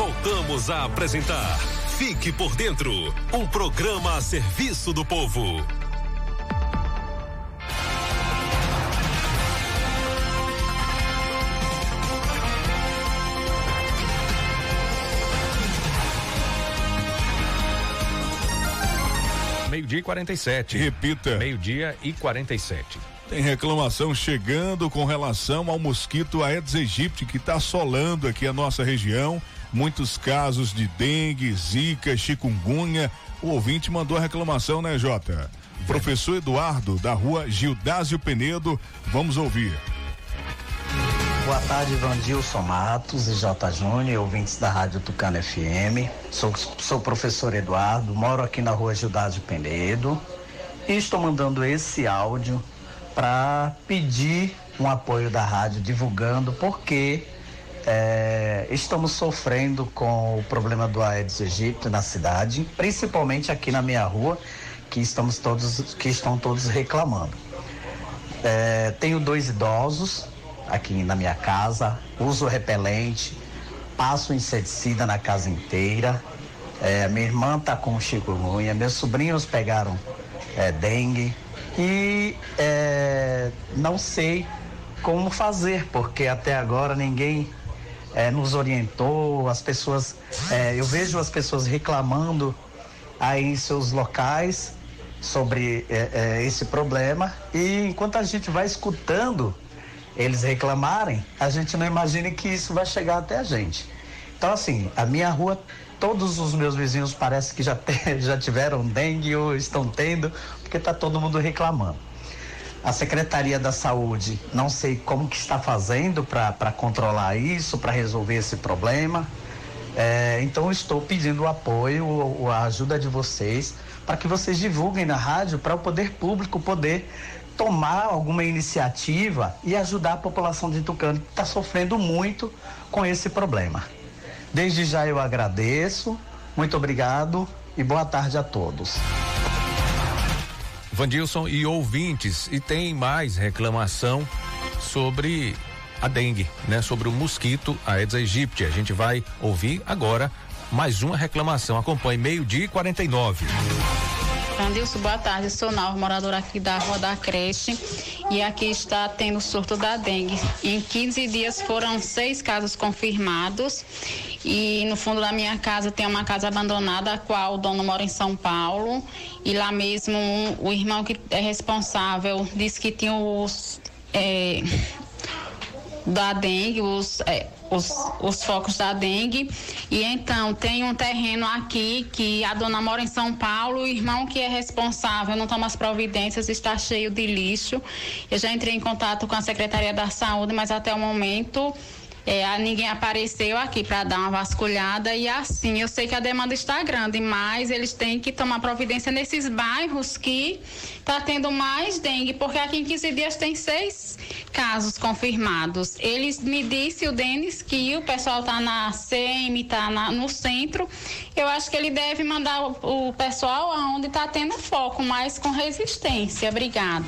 Voltamos a apresentar Fique por Dentro um programa a serviço do povo. Meio-dia e 47. Repita. Meio-dia e 47. Tem reclamação chegando com relação ao mosquito Aedes aegypti que está assolando aqui a nossa região. Muitos casos de dengue, zika, chikungunya. O ouvinte mandou a reclamação, né, Jota? Professor Eduardo, da rua Gildásio Penedo. Vamos ouvir. Boa tarde, Vandilson Matos e J. Júnior, ouvintes da Rádio Tucano FM. Sou, sou professor Eduardo, moro aqui na rua Gildásio Penedo e estou mandando esse áudio para pedir um apoio da rádio divulgando porque é, estamos sofrendo com o problema do Aedes aegypti na cidade, principalmente aqui na minha rua, que estamos todos que estão todos reclamando. É, tenho dois idosos aqui na minha casa, uso repelente, passo inseticida na casa inteira. É, minha irmã está com chikungunya, meus sobrinhos pegaram é, dengue e é, não sei como fazer, porque até agora ninguém é, nos orientou, as pessoas, é, eu vejo as pessoas reclamando aí em seus locais sobre é, é, esse problema e enquanto a gente vai escutando eles reclamarem, a gente não imagina que isso vai chegar até a gente. Então assim, a minha rua, todos os meus vizinhos parece que já, *laughs* te, já tiveram dengue ou estão tendo, porque está todo mundo reclamando. A Secretaria da Saúde, não sei como que está fazendo para controlar isso, para resolver esse problema. É, então estou pedindo o apoio, a ajuda de vocês, para que vocês divulguem na rádio para o poder público poder tomar alguma iniciativa e ajudar a população de Tucano que está sofrendo muito com esse problema. Desde já eu agradeço, muito obrigado e boa tarde a todos. Vandilson e ouvintes, e tem mais reclamação sobre a dengue, né? Sobre o mosquito Aedes aegypti. A gente vai ouvir agora mais uma reclamação. Acompanhe meio-dia e 49. Andilson, boa tarde. Sou Nalva, moradora aqui da Rua da Creche. E aqui está tendo surto da dengue. Em 15 dias foram seis casos confirmados. E no fundo da minha casa tem uma casa abandonada, a qual o dono mora em São Paulo. E lá mesmo um, o irmão que é responsável disse que tinha os. É, da dengue, os, é, os, os focos da dengue. E então tem um terreno aqui que a dona mora em São Paulo, o irmão que é responsável não toma as providências, está cheio de lixo. Eu já entrei em contato com a Secretaria da Saúde, mas até o momento é, ninguém apareceu aqui para dar uma vasculhada e assim, eu sei que a demanda está grande, mas eles têm que tomar providência nesses bairros que está tendo mais dengue, porque aqui em 15 dias tem seis casos confirmados. Eles me disse o Denis que o pessoal está na CM, está no centro. Eu acho que ele deve mandar o, o pessoal aonde está tendo foco, mas com resistência. Obrigada.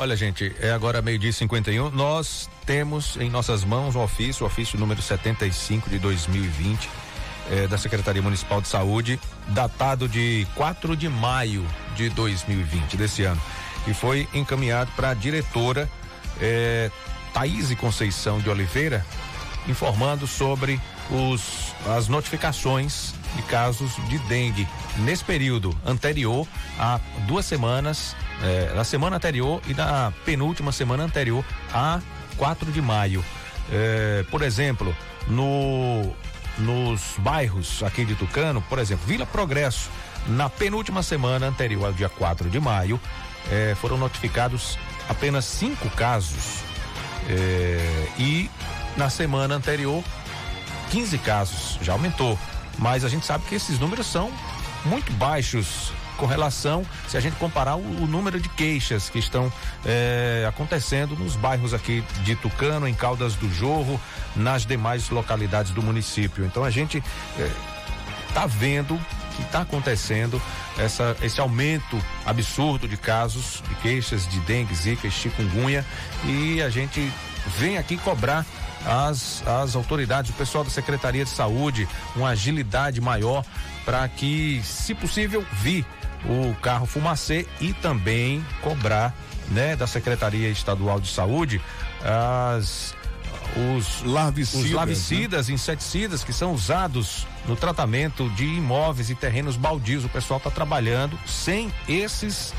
Olha, gente, é agora meio-dia 51. Nós temos em nossas mãos o ofício, o ofício número 75 de 2020, eh, da Secretaria Municipal de Saúde, datado de 4 de maio de 2020, desse ano, e foi encaminhado para a diretora eh, Thaís Conceição de Oliveira, informando sobre os, as notificações de casos de dengue nesse período anterior a duas semanas, na semana anterior e na penúltima semana anterior a 4 de maio. Eh, por exemplo, no nos bairros aqui de Tucano, por exemplo, Vila Progresso, na penúltima semana anterior ao dia 4 de maio, eh, foram notificados apenas cinco casos. Eh, e na semana anterior 15 casos, já aumentou. Mas a gente sabe que esses números são muito baixos com relação, se a gente comparar o, o número de queixas que estão é, acontecendo nos bairros aqui de Tucano, em Caldas do Jorro, nas demais localidades do município. Então a gente está é, vendo que está acontecendo essa, esse aumento absurdo de casos, de queixas de dengue, zika chikungunya e a gente vem aqui cobrar as, as autoridades, o pessoal da Secretaria de Saúde, uma agilidade maior para que, se possível, vir o carro fumacê e também cobrar, né, da Secretaria Estadual de Saúde as os larvicidas, os né? inseticidas que são usados no tratamento de imóveis e terrenos baldios. O pessoal está trabalhando sem esses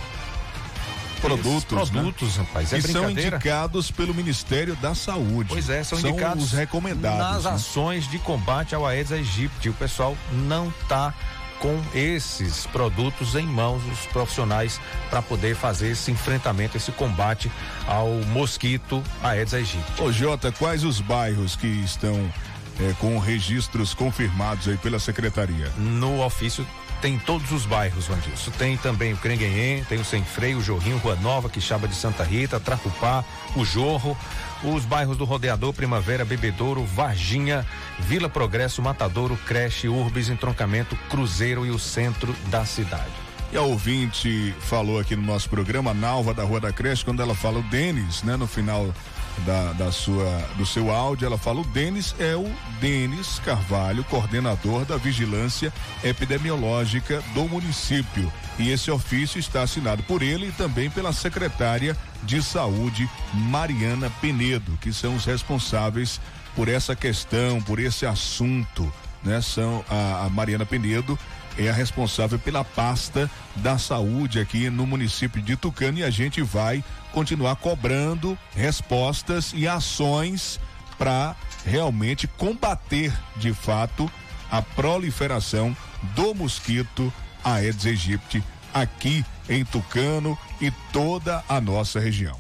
produtos, produtos, né? rapaz. É que são indicados pelo Ministério da Saúde. Pois é, são, são indicados os recomendados nas né? ações de combate ao Aedes aegypti. O pessoal não está com esses produtos em mãos, os profissionais, para poder fazer esse enfrentamento, esse combate ao mosquito Aedes aegypti. Ô Jota, quais os bairros que estão é, com registros confirmados aí pela secretaria? No ofício tem todos os bairros, Vandilson. Tem também o Crenguenhém, tem o Sem Freio, o Jorrinho, Rua Nova, Quixaba de Santa Rita, Trapupá, o Jorro, os bairros do Rodeador, Primavera, Bebedouro, Varginha, Vila Progresso, Matadouro, Creche, Urbis, Entroncamento, Cruzeiro e o centro da cidade. E a ouvinte falou aqui no nosso programa, Nalva da Rua da Creche, quando ela fala o Denis, né, no final da, da sua do seu áudio, ela fala o Denis é o Denis Carvalho, coordenador da vigilância epidemiológica do município. E esse ofício está assinado por ele e também pela secretária de saúde Mariana Penedo, que são os responsáveis por essa questão, por esse assunto, né? São a, a Mariana Penedo é a responsável pela pasta da saúde aqui no município de Tucano e a gente vai continuar cobrando respostas e ações para realmente combater de fato a proliferação do mosquito Aedes aegypti aqui em Tucano e toda a nossa região.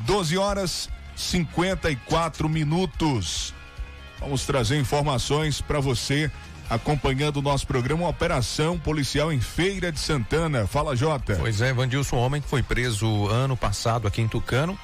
12 horas 54 minutos. Vamos trazer informações para você acompanhando o nosso programa, operação policial em Feira de Santana. Fala, Jota. Pois é, Vandilson, homem que foi preso ano passado aqui em Tucano,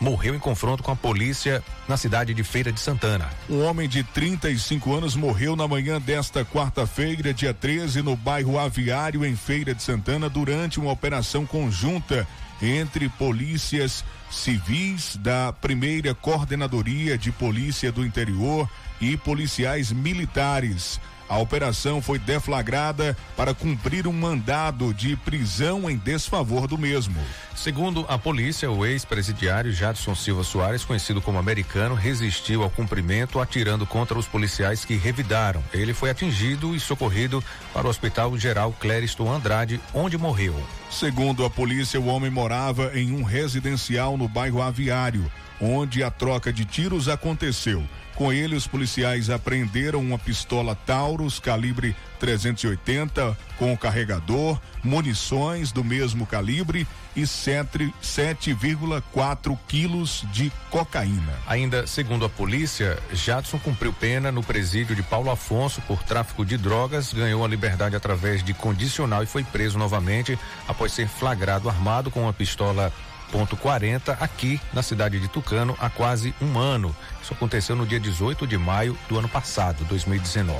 morreu em confronto com a polícia na cidade de Feira de Santana. Um homem de 35 anos morreu na manhã desta quarta-feira, dia 13, no bairro Aviário, em Feira de Santana, durante uma operação conjunta entre polícias civis da primeira coordenadoria de polícia do interior e policiais militares. A operação foi deflagrada para cumprir um mandado de prisão em desfavor do mesmo. Segundo a polícia, o ex-presidiário Jadson Silva Soares, conhecido como americano, resistiu ao cumprimento atirando contra os policiais que revidaram. Ele foi atingido e socorrido para o Hospital Geral Clériston Andrade, onde morreu. Segundo a polícia, o homem morava em um residencial no bairro Aviário, onde a troca de tiros aconteceu. Com ele, os policiais apreenderam uma pistola Taurus calibre 380 com carregador, munições do mesmo calibre e 7,4 quilos de cocaína. Ainda segundo a polícia, Jadson cumpriu pena no presídio de Paulo Afonso por tráfico de drogas, ganhou a liberdade através de condicional e foi preso novamente após ser flagrado armado com uma pistola ponto 40 aqui na cidade de Tucano há quase um ano. Isso aconteceu no dia 18 de maio do ano passado, 2019.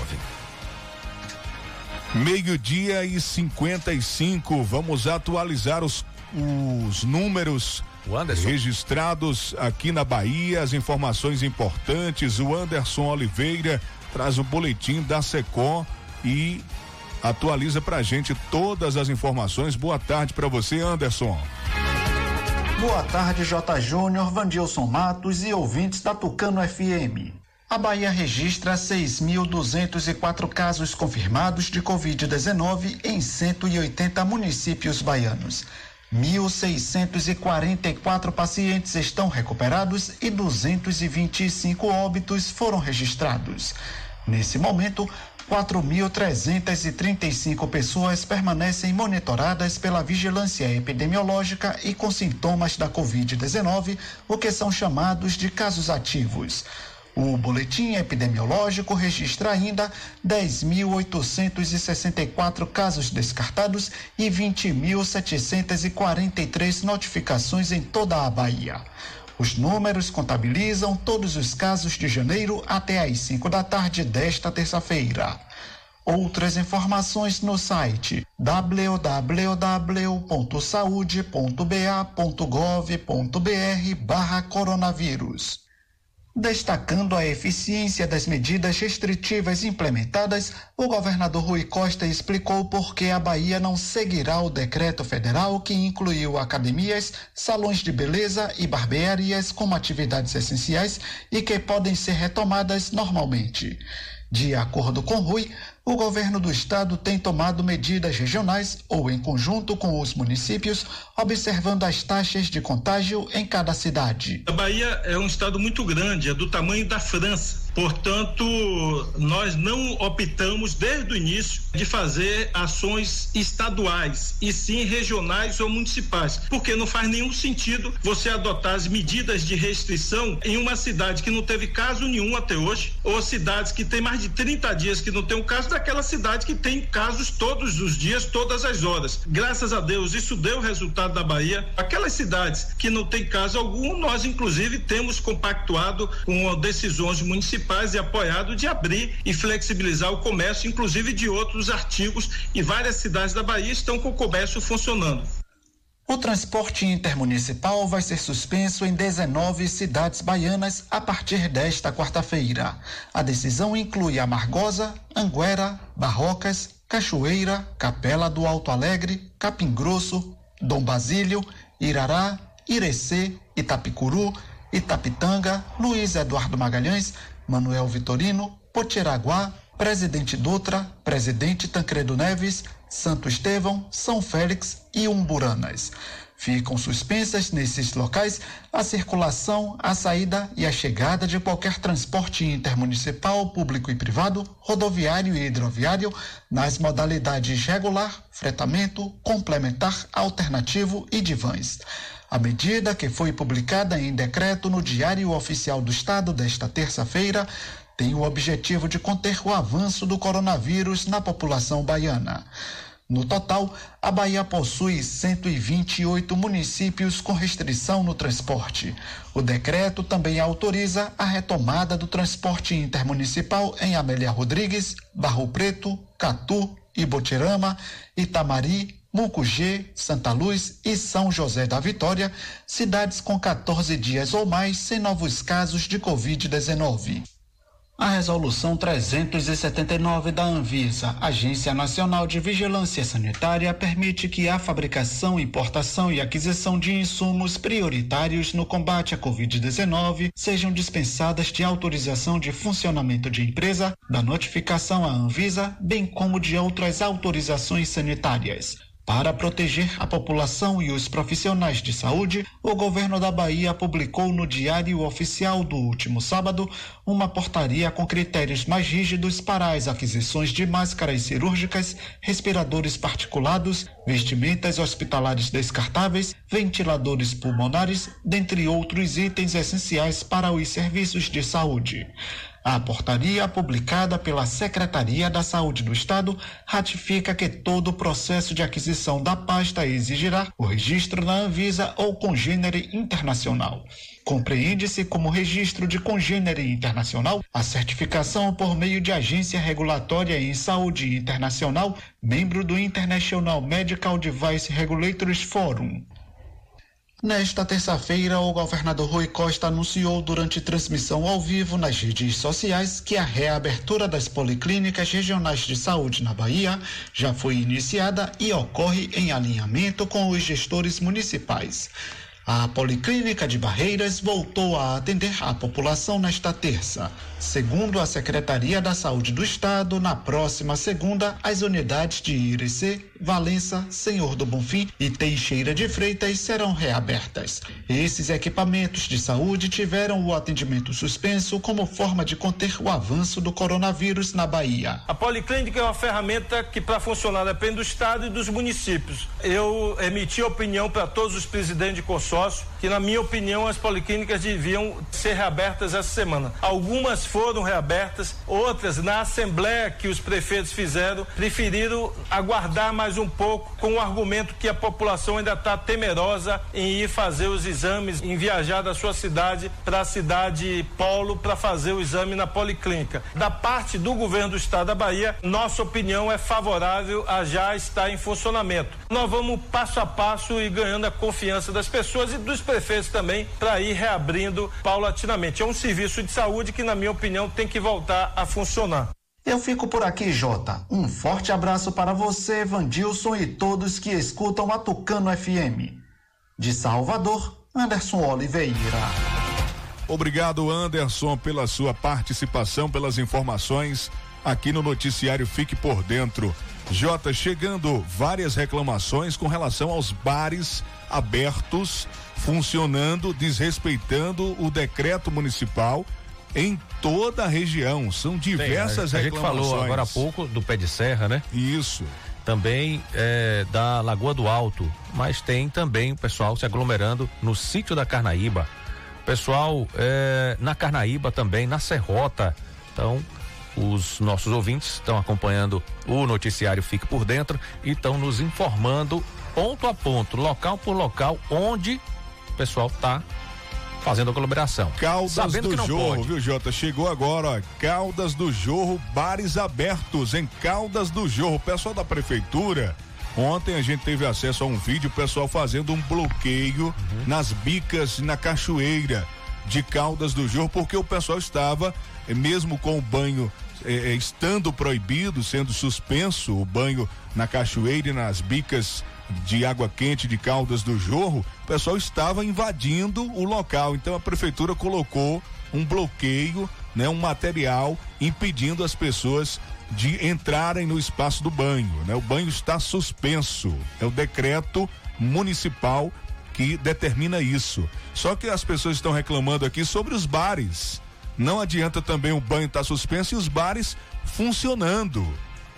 Meio-dia e 55. Vamos atualizar os, os números registrados aqui na Bahia, as informações importantes. O Anderson Oliveira traz o boletim da SECOM e atualiza pra gente todas as informações. Boa tarde para você, Anderson. Boa tarde, J. Júnior, Vandilson Matos e ouvintes da Tucano FM. A Bahia registra 6.204 casos confirmados de Covid-19 em 180 municípios baianos. 1.644 pacientes estão recuperados e 225 óbitos foram registrados. Nesse momento, 4.335 pessoas permanecem monitoradas pela vigilância epidemiológica e com sintomas da Covid-19, o que são chamados de casos ativos. O boletim epidemiológico registra ainda 10.864 casos descartados e 20.743 notificações em toda a Bahia. Os números contabilizam todos os casos de janeiro até às 5 da tarde desta terça-feira. Outras informações no site www.saude.ba.gov.br barra coronavírus. Destacando a eficiência das medidas restritivas implementadas, o governador Rui Costa explicou por que a Bahia não seguirá o decreto federal que incluiu academias, salões de beleza e barbearias como atividades essenciais e que podem ser retomadas normalmente. De acordo com Rui, o governo do estado tem tomado medidas regionais ou em conjunto com os municípios, observando as taxas de contágio em cada cidade. A Bahia é um estado muito grande, é do tamanho da França. Portanto, nós não optamos desde o início de fazer ações estaduais e sim regionais ou municipais, porque não faz nenhum sentido você adotar as medidas de restrição em uma cidade que não teve caso nenhum até hoje, ou cidades que tem mais de 30 dias que não tem um caso daquela cidade que tem casos todos os dias, todas as horas. Graças a Deus, isso deu resultado da Bahia. Aquelas cidades que não tem caso algum, nós inclusive temos compactuado com decisões municipais e apoiado de abrir e flexibilizar o comércio, inclusive de outros artigos, e várias cidades da Bahia estão com o comércio funcionando. O transporte intermunicipal vai ser suspenso em 19 cidades baianas a partir desta quarta-feira. A decisão inclui Amargosa, Anguera, Barrocas, Cachoeira, Capela do Alto Alegre, Capim Grosso, Dom Basílio, Irará, Irecê, Itapicuru, Itapitanga, Luiz Eduardo Magalhães, Manuel Vitorino, Potiraguá, Presidente Dutra, Presidente Tancredo Neves, Santo Estevão, São Félix e Umburanas. Ficam suspensas nesses locais a circulação, a saída e a chegada de qualquer transporte intermunicipal, público e privado, rodoviário e hidroviário, nas modalidades regular, fretamento, complementar, alternativo e de vans. A medida, que foi publicada em decreto no Diário Oficial do Estado desta terça-feira, tem o objetivo de conter o avanço do coronavírus na população baiana. No total, a Bahia possui 128 municípios com restrição no transporte. O decreto também autoriza a retomada do transporte intermunicipal em Amélia Rodrigues, Barro Preto, Catu, Ibotirama, Itamari, Mucugê, Santa Luz e São José da Vitória, cidades com 14 dias ou mais sem novos casos de Covid-19. A resolução 379 da Anvisa, Agência Nacional de Vigilância Sanitária, permite que a fabricação, importação e aquisição de insumos prioritários no combate à Covid-19 sejam dispensadas de autorização de funcionamento de empresa, da notificação à Anvisa, bem como de outras autorizações sanitárias. Para proteger a população e os profissionais de saúde, o governo da Bahia publicou no Diário Oficial do último sábado uma portaria com critérios mais rígidos para as aquisições de máscaras cirúrgicas, respiradores particulados, vestimentas hospitalares descartáveis, ventiladores pulmonares, dentre outros itens essenciais para os serviços de saúde. A portaria publicada pela Secretaria da Saúde do Estado ratifica que todo o processo de aquisição da pasta exigirá o registro na Anvisa ou congênere internacional. Compreende-se como registro de congênere internacional a certificação por meio de agência regulatória em saúde internacional, membro do International Medical Device Regulators Forum. Nesta terça-feira, o governador Rui Costa anunciou durante transmissão ao vivo nas redes sociais que a reabertura das policlínicas regionais de saúde na Bahia já foi iniciada e ocorre em alinhamento com os gestores municipais. A Policlínica de Barreiras voltou a atender a população nesta terça. Segundo a Secretaria da Saúde do Estado, na próxima segunda, as unidades de Irecê, Valença, Senhor do Bonfim e Teixeira de Freitas serão reabertas. Esses equipamentos de saúde tiveram o atendimento suspenso como forma de conter o avanço do coronavírus na Bahia. A Policlínica é uma ferramenta que, para funcionar, depende do Estado e dos municípios. Eu emiti opinião para todos os presidentes de consórcio que, na minha opinião, as policlínicas deviam ser reabertas essa semana. Algumas foram reabertas, outras, na assembleia que os prefeitos fizeram, preferiram aguardar mais um pouco com o argumento que a população ainda está temerosa em ir fazer os exames, em viajar da sua cidade para a cidade polo para fazer o exame na policlínica. Da parte do governo do estado da Bahia, nossa opinião é favorável a já estar em funcionamento. Nós vamos passo a passo e ganhando a confiança das pessoas e dos prefeitos também para ir reabrindo paulatinamente. É um serviço de saúde que, na minha opinião, tem que voltar a funcionar. Eu fico por aqui, Jota. Um forte abraço para você, Vandilson e todos que escutam a Tucano FM. De Salvador, Anderson Oliveira. Obrigado, Anderson, pela sua participação, pelas informações aqui no noticiário Fique por Dentro. Jota, chegando várias reclamações com relação aos bares abertos, funcionando, desrespeitando o decreto municipal em toda a região. São diversas Tem, a, a gente falou agora há pouco do pé de serra, né? Isso. Também é, da Lagoa do Alto, mas tem também o pessoal se aglomerando no sítio da Carnaíba. Pessoal é, na Carnaíba também, na Serrota. Então, os nossos ouvintes estão acompanhando o noticiário Fique por Dentro e estão nos informando ponto a ponto, local por local, onde o pessoal está fazendo aglomeração. Caldas Sabendo do Jorro, pode. viu, Jota? Chegou agora, ó. Caldas do Jorro, bares abertos em Caldas do Jorro. O pessoal da prefeitura, ontem a gente teve acesso a um vídeo, o pessoal fazendo um bloqueio Uhum. nas bicas na cachoeira de Caldas do Jorro, porque o pessoal estava, eh, mesmo com o banho eh, eh, estando proibido, sendo suspenso o banho na cachoeira e nas bicas de água quente de Caldas do Jorro, o pessoal estava invadindo o local. Então a prefeitura colocou um bloqueio, né, um material impedindo as pessoas de entrarem no espaço do banho, né? O banho está suspenso. É o decreto municipal que determina isso. Só que as pessoas estão reclamando aqui sobre os bares. Não adianta também o banho estar suspenso e os bares funcionando.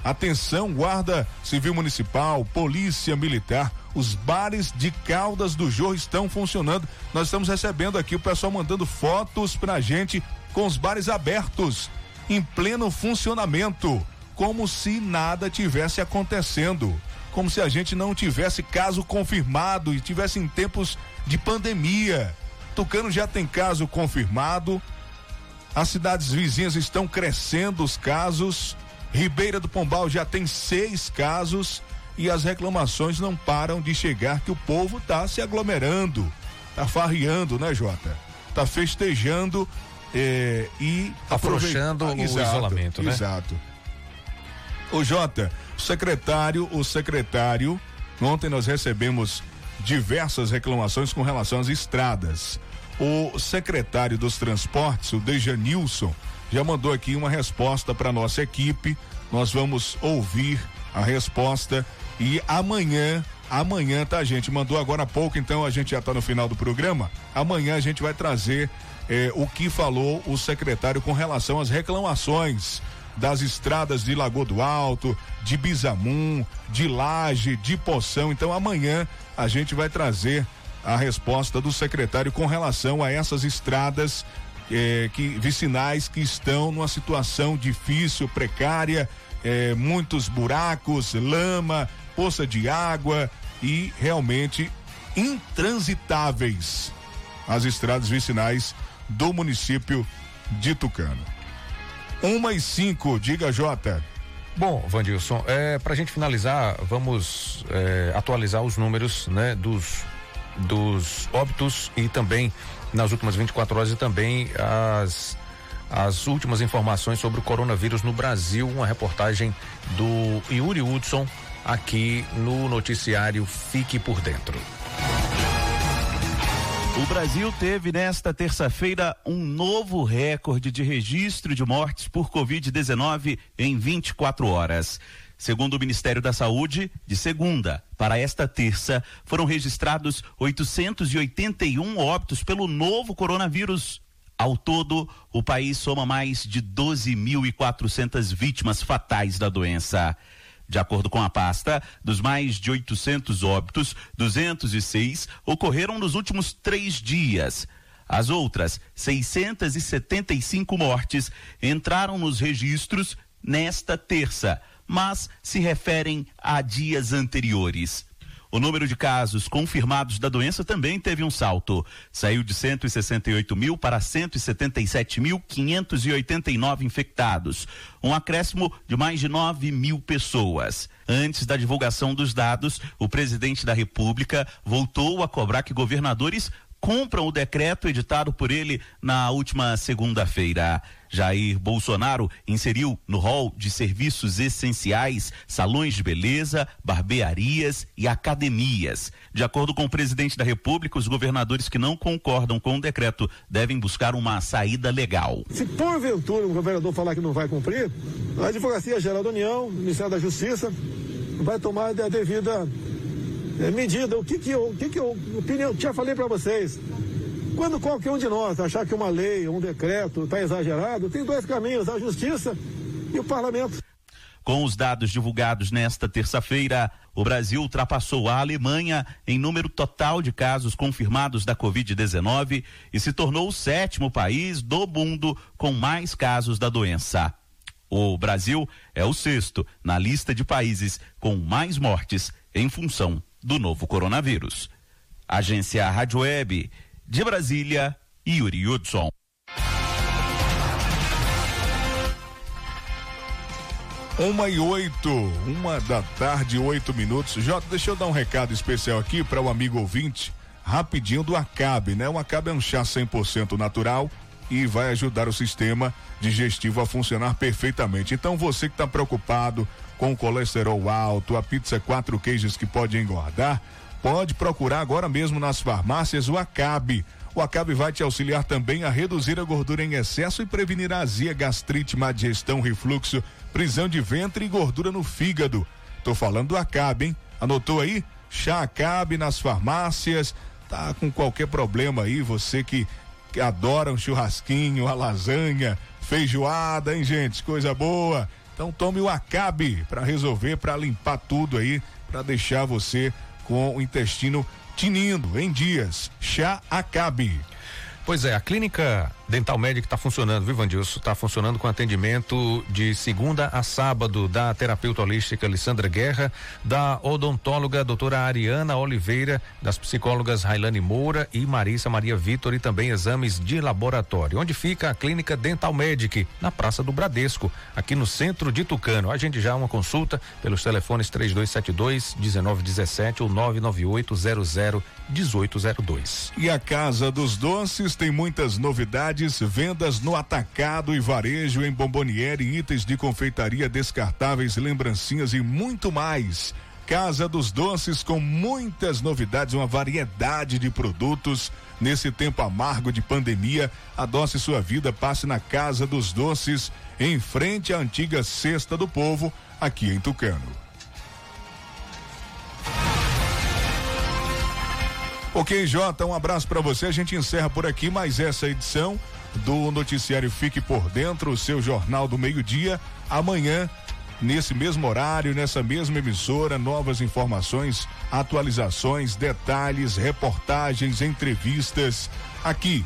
Atenção, Guarda Civil Municipal, Polícia Militar, os bares de Caldas do Jorro estão funcionando. Nós estamos recebendo aqui o pessoal mandando fotos pra gente com os bares abertos, em pleno funcionamento, como se nada tivesse acontecendo, como se a gente não tivesse caso confirmado e tivesse em tempos de pandemia. Tucano já tem caso confirmado, as cidades vizinhas estão crescendo os casos. Ribeira do Pombal já tem seis casos e as reclamações não param de chegar que o povo está se aglomerando, tá farreando, né, Jota? Tá festejando eh, e Afrouxando aprovei- o isolamento, né? Exato. O Jota, o secretário, o secretário, ontem nós recebemos diversas reclamações com relação às estradas. O secretário dos transportes, o Dejanilson, já mandou aqui uma resposta para nossa equipe. Nós vamos ouvir a resposta e amanhã, amanhã, tá, gente? Mandou agora há pouco, então a gente já está no final do programa. Amanhã a gente vai trazer eh, o que falou o secretário com relação às reclamações das estradas de Lagoa do Alto, de Bizamum, de Laje, de Poção. Então amanhã a gente vai trazer a resposta do secretário com relação a essas estradas eh, que vicinais que estão numa situação difícil, precária, eh, muitos buracos, lama, poça de água e realmente intransitáveis as estradas vicinais do município de Tucano. Uma e cinco, diga Jota. Bom, Vandilson, é, para a gente finalizar, vamos é, atualizar os números né, dos, dos óbitos e também nas últimas 24 horas e também as, as últimas informações sobre o coronavírus no Brasil. Uma reportagem do Yuri Hudson aqui no noticiário Fique por Dentro. O Brasil teve nesta terça-feira um novo recorde de registro de mortes por Covid-19 em 24 horas. Segundo o Ministério da Saúde, de segunda para esta terça, foram registrados 881 óbitos pelo novo coronavírus. Ao todo, o país soma mais de 12.400 vítimas fatais da doença. De acordo com a pasta, dos mais de 800 óbitos, 206 ocorreram nos últimos três dias. As outras 675 mortes entraram nos registros nesta terça, mas se referem a dias anteriores. O número de casos confirmados da doença também teve um salto. Saiu de 168 mil para 177.589 infectados. Um acréscimo de mais de 9 mil pessoas. Antes da divulgação dos dados, o presidente da República voltou a cobrar que governadores cumpram o decreto editado por ele na última segunda-feira. Jair Bolsonaro inseriu no rol de serviços essenciais salões de beleza, barbearias e academias. De acordo com o presidente da República, os governadores que não concordam com o decreto devem buscar uma saída legal. Se porventura o governador falar que não vai cumprir, a Advocacia Geral da União, o Ministério da Justiça, vai tomar a devida medida. O que que eu, o que que eu, opinião, já falei para vocês. Quando qualquer um de nós achar que uma lei, um decreto está exagerado, tem dois caminhos, a justiça e o parlamento. Com os dados divulgados nesta terça-feira, o Brasil ultrapassou a Alemanha em número total de casos confirmados da Covid-19 e se tornou o sétimo país do mundo com mais casos da doença. O Brasil é o sexto na lista de países com mais mortes em função do novo coronavírus. Agência Rádio Web de Brasília, Yuri Hudson. Uma e oito, uma da tarde, oito minutos. Jota, deixa eu dar um recado especial aqui para o um amigo ouvinte, rapidinho do Acabe, né? O Acabe é um chá 100% natural e vai ajudar o sistema digestivo a funcionar perfeitamente. Então você que está preocupado com colesterol alto, a pizza quatro queijos que pode engordar, pode procurar agora mesmo nas farmácias o Acabe. O Acabe vai te auxiliar também a reduzir a gordura em excesso e prevenir a azia, gastrite, má digestão, refluxo, prisão de ventre e gordura no fígado. Tô falando do Acabe, hein? Anotou aí? Chá Acabe nas farmácias. Tá com qualquer problema aí, você que, que adora um churrasquinho, a lasanha, feijoada, hein, gente? Coisa boa. Então tome o Acabe para resolver, para limpar tudo aí, para deixar você com o intestino tinindo em dias. Chá Acabe. Pois é, a clínica Dental Médica está funcionando, viu, Vandilson? Está funcionando com atendimento de segunda a sábado da terapeuta holística Alessandra Guerra, da odontóloga doutora Ariana Oliveira, das psicólogas Railane Moura e Marissa Maria Vitor e também exames de laboratório. Onde fica a clínica Dental Medic? Na Praça do Bradesco, aqui no centro de Tucano. A gente já uma consulta pelos telefones 3272 1917 ou 998 00 1802. E a Casa dos Doces tem muitas novidades, vendas no atacado e varejo em bomboniere, itens de confeitaria descartáveis, lembrancinhas e muito mais. Casa dos Doces com muitas novidades, uma variedade de produtos. Nesse tempo amargo de pandemia, adoce sua vida, passe na Casa dos Doces, em frente à antiga Cesta do Povo, aqui em Tucano. Ok, Jota, um abraço para você. A gente encerra por aqui mais essa edição do noticiário Fique por Dentro, o seu jornal do meio-dia. Amanhã, nesse mesmo horário, nessa mesma emissora, novas informações, atualizações, detalhes, reportagens, entrevistas aqui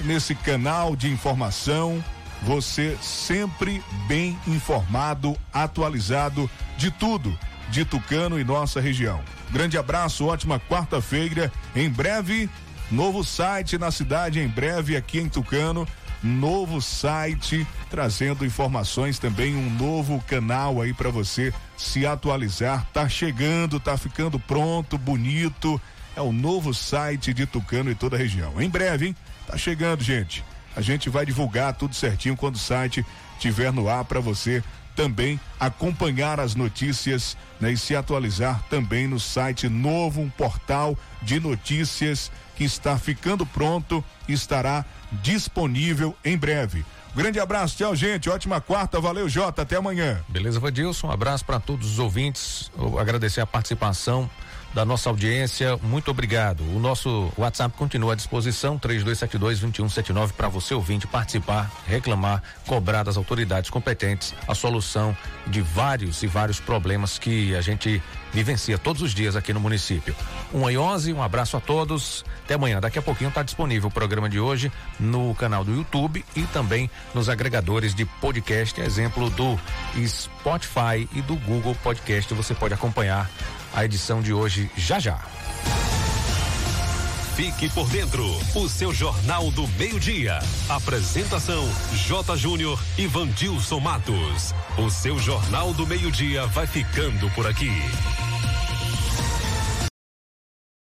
nesse canal de informação. Você sempre bem informado, atualizado de tudo de Tucano e nossa região. Grande abraço, ótima quarta-feira. Em breve, novo site na cidade, em breve aqui em Tucano. Novo site trazendo informações também, um novo canal aí para você se atualizar. Tá chegando, tá ficando pronto, bonito. É o novo site de Tucano e toda a região. Em breve, hein? Tá chegando, gente. A gente vai divulgar tudo certinho quando o site tiver no ar para você também acompanhar as notícias né, e se atualizar também no site novo, um portal de notícias que está ficando pronto e estará disponível em breve. Grande abraço, tchau, gente. Ótima quarta, valeu, Jota. Até amanhã. Beleza, Vadilson. Um abraço para todos os ouvintes. Eu agradecer a participação da nossa audiência. Muito obrigado. O nosso WhatsApp continua à disposição, 3272-2179, para você ouvinte participar, reclamar, cobrar das autoridades competentes a solução de vários e vários problemas que a gente vivencia todos os dias aqui no município. Um 11, um abraço a todos. Até amanhã. Daqui a pouquinho está disponível o programa de hoje no canal do YouTube e também nos agregadores de podcast, exemplo do Spotify e do Google Podcast. Você pode acompanhar a edição de hoje já já. Fique por dentro, o seu Jornal do Meio-Dia. Apresentação: J. Júnior e Vandilson Matos. O seu Jornal do Meio-Dia vai ficando por aqui.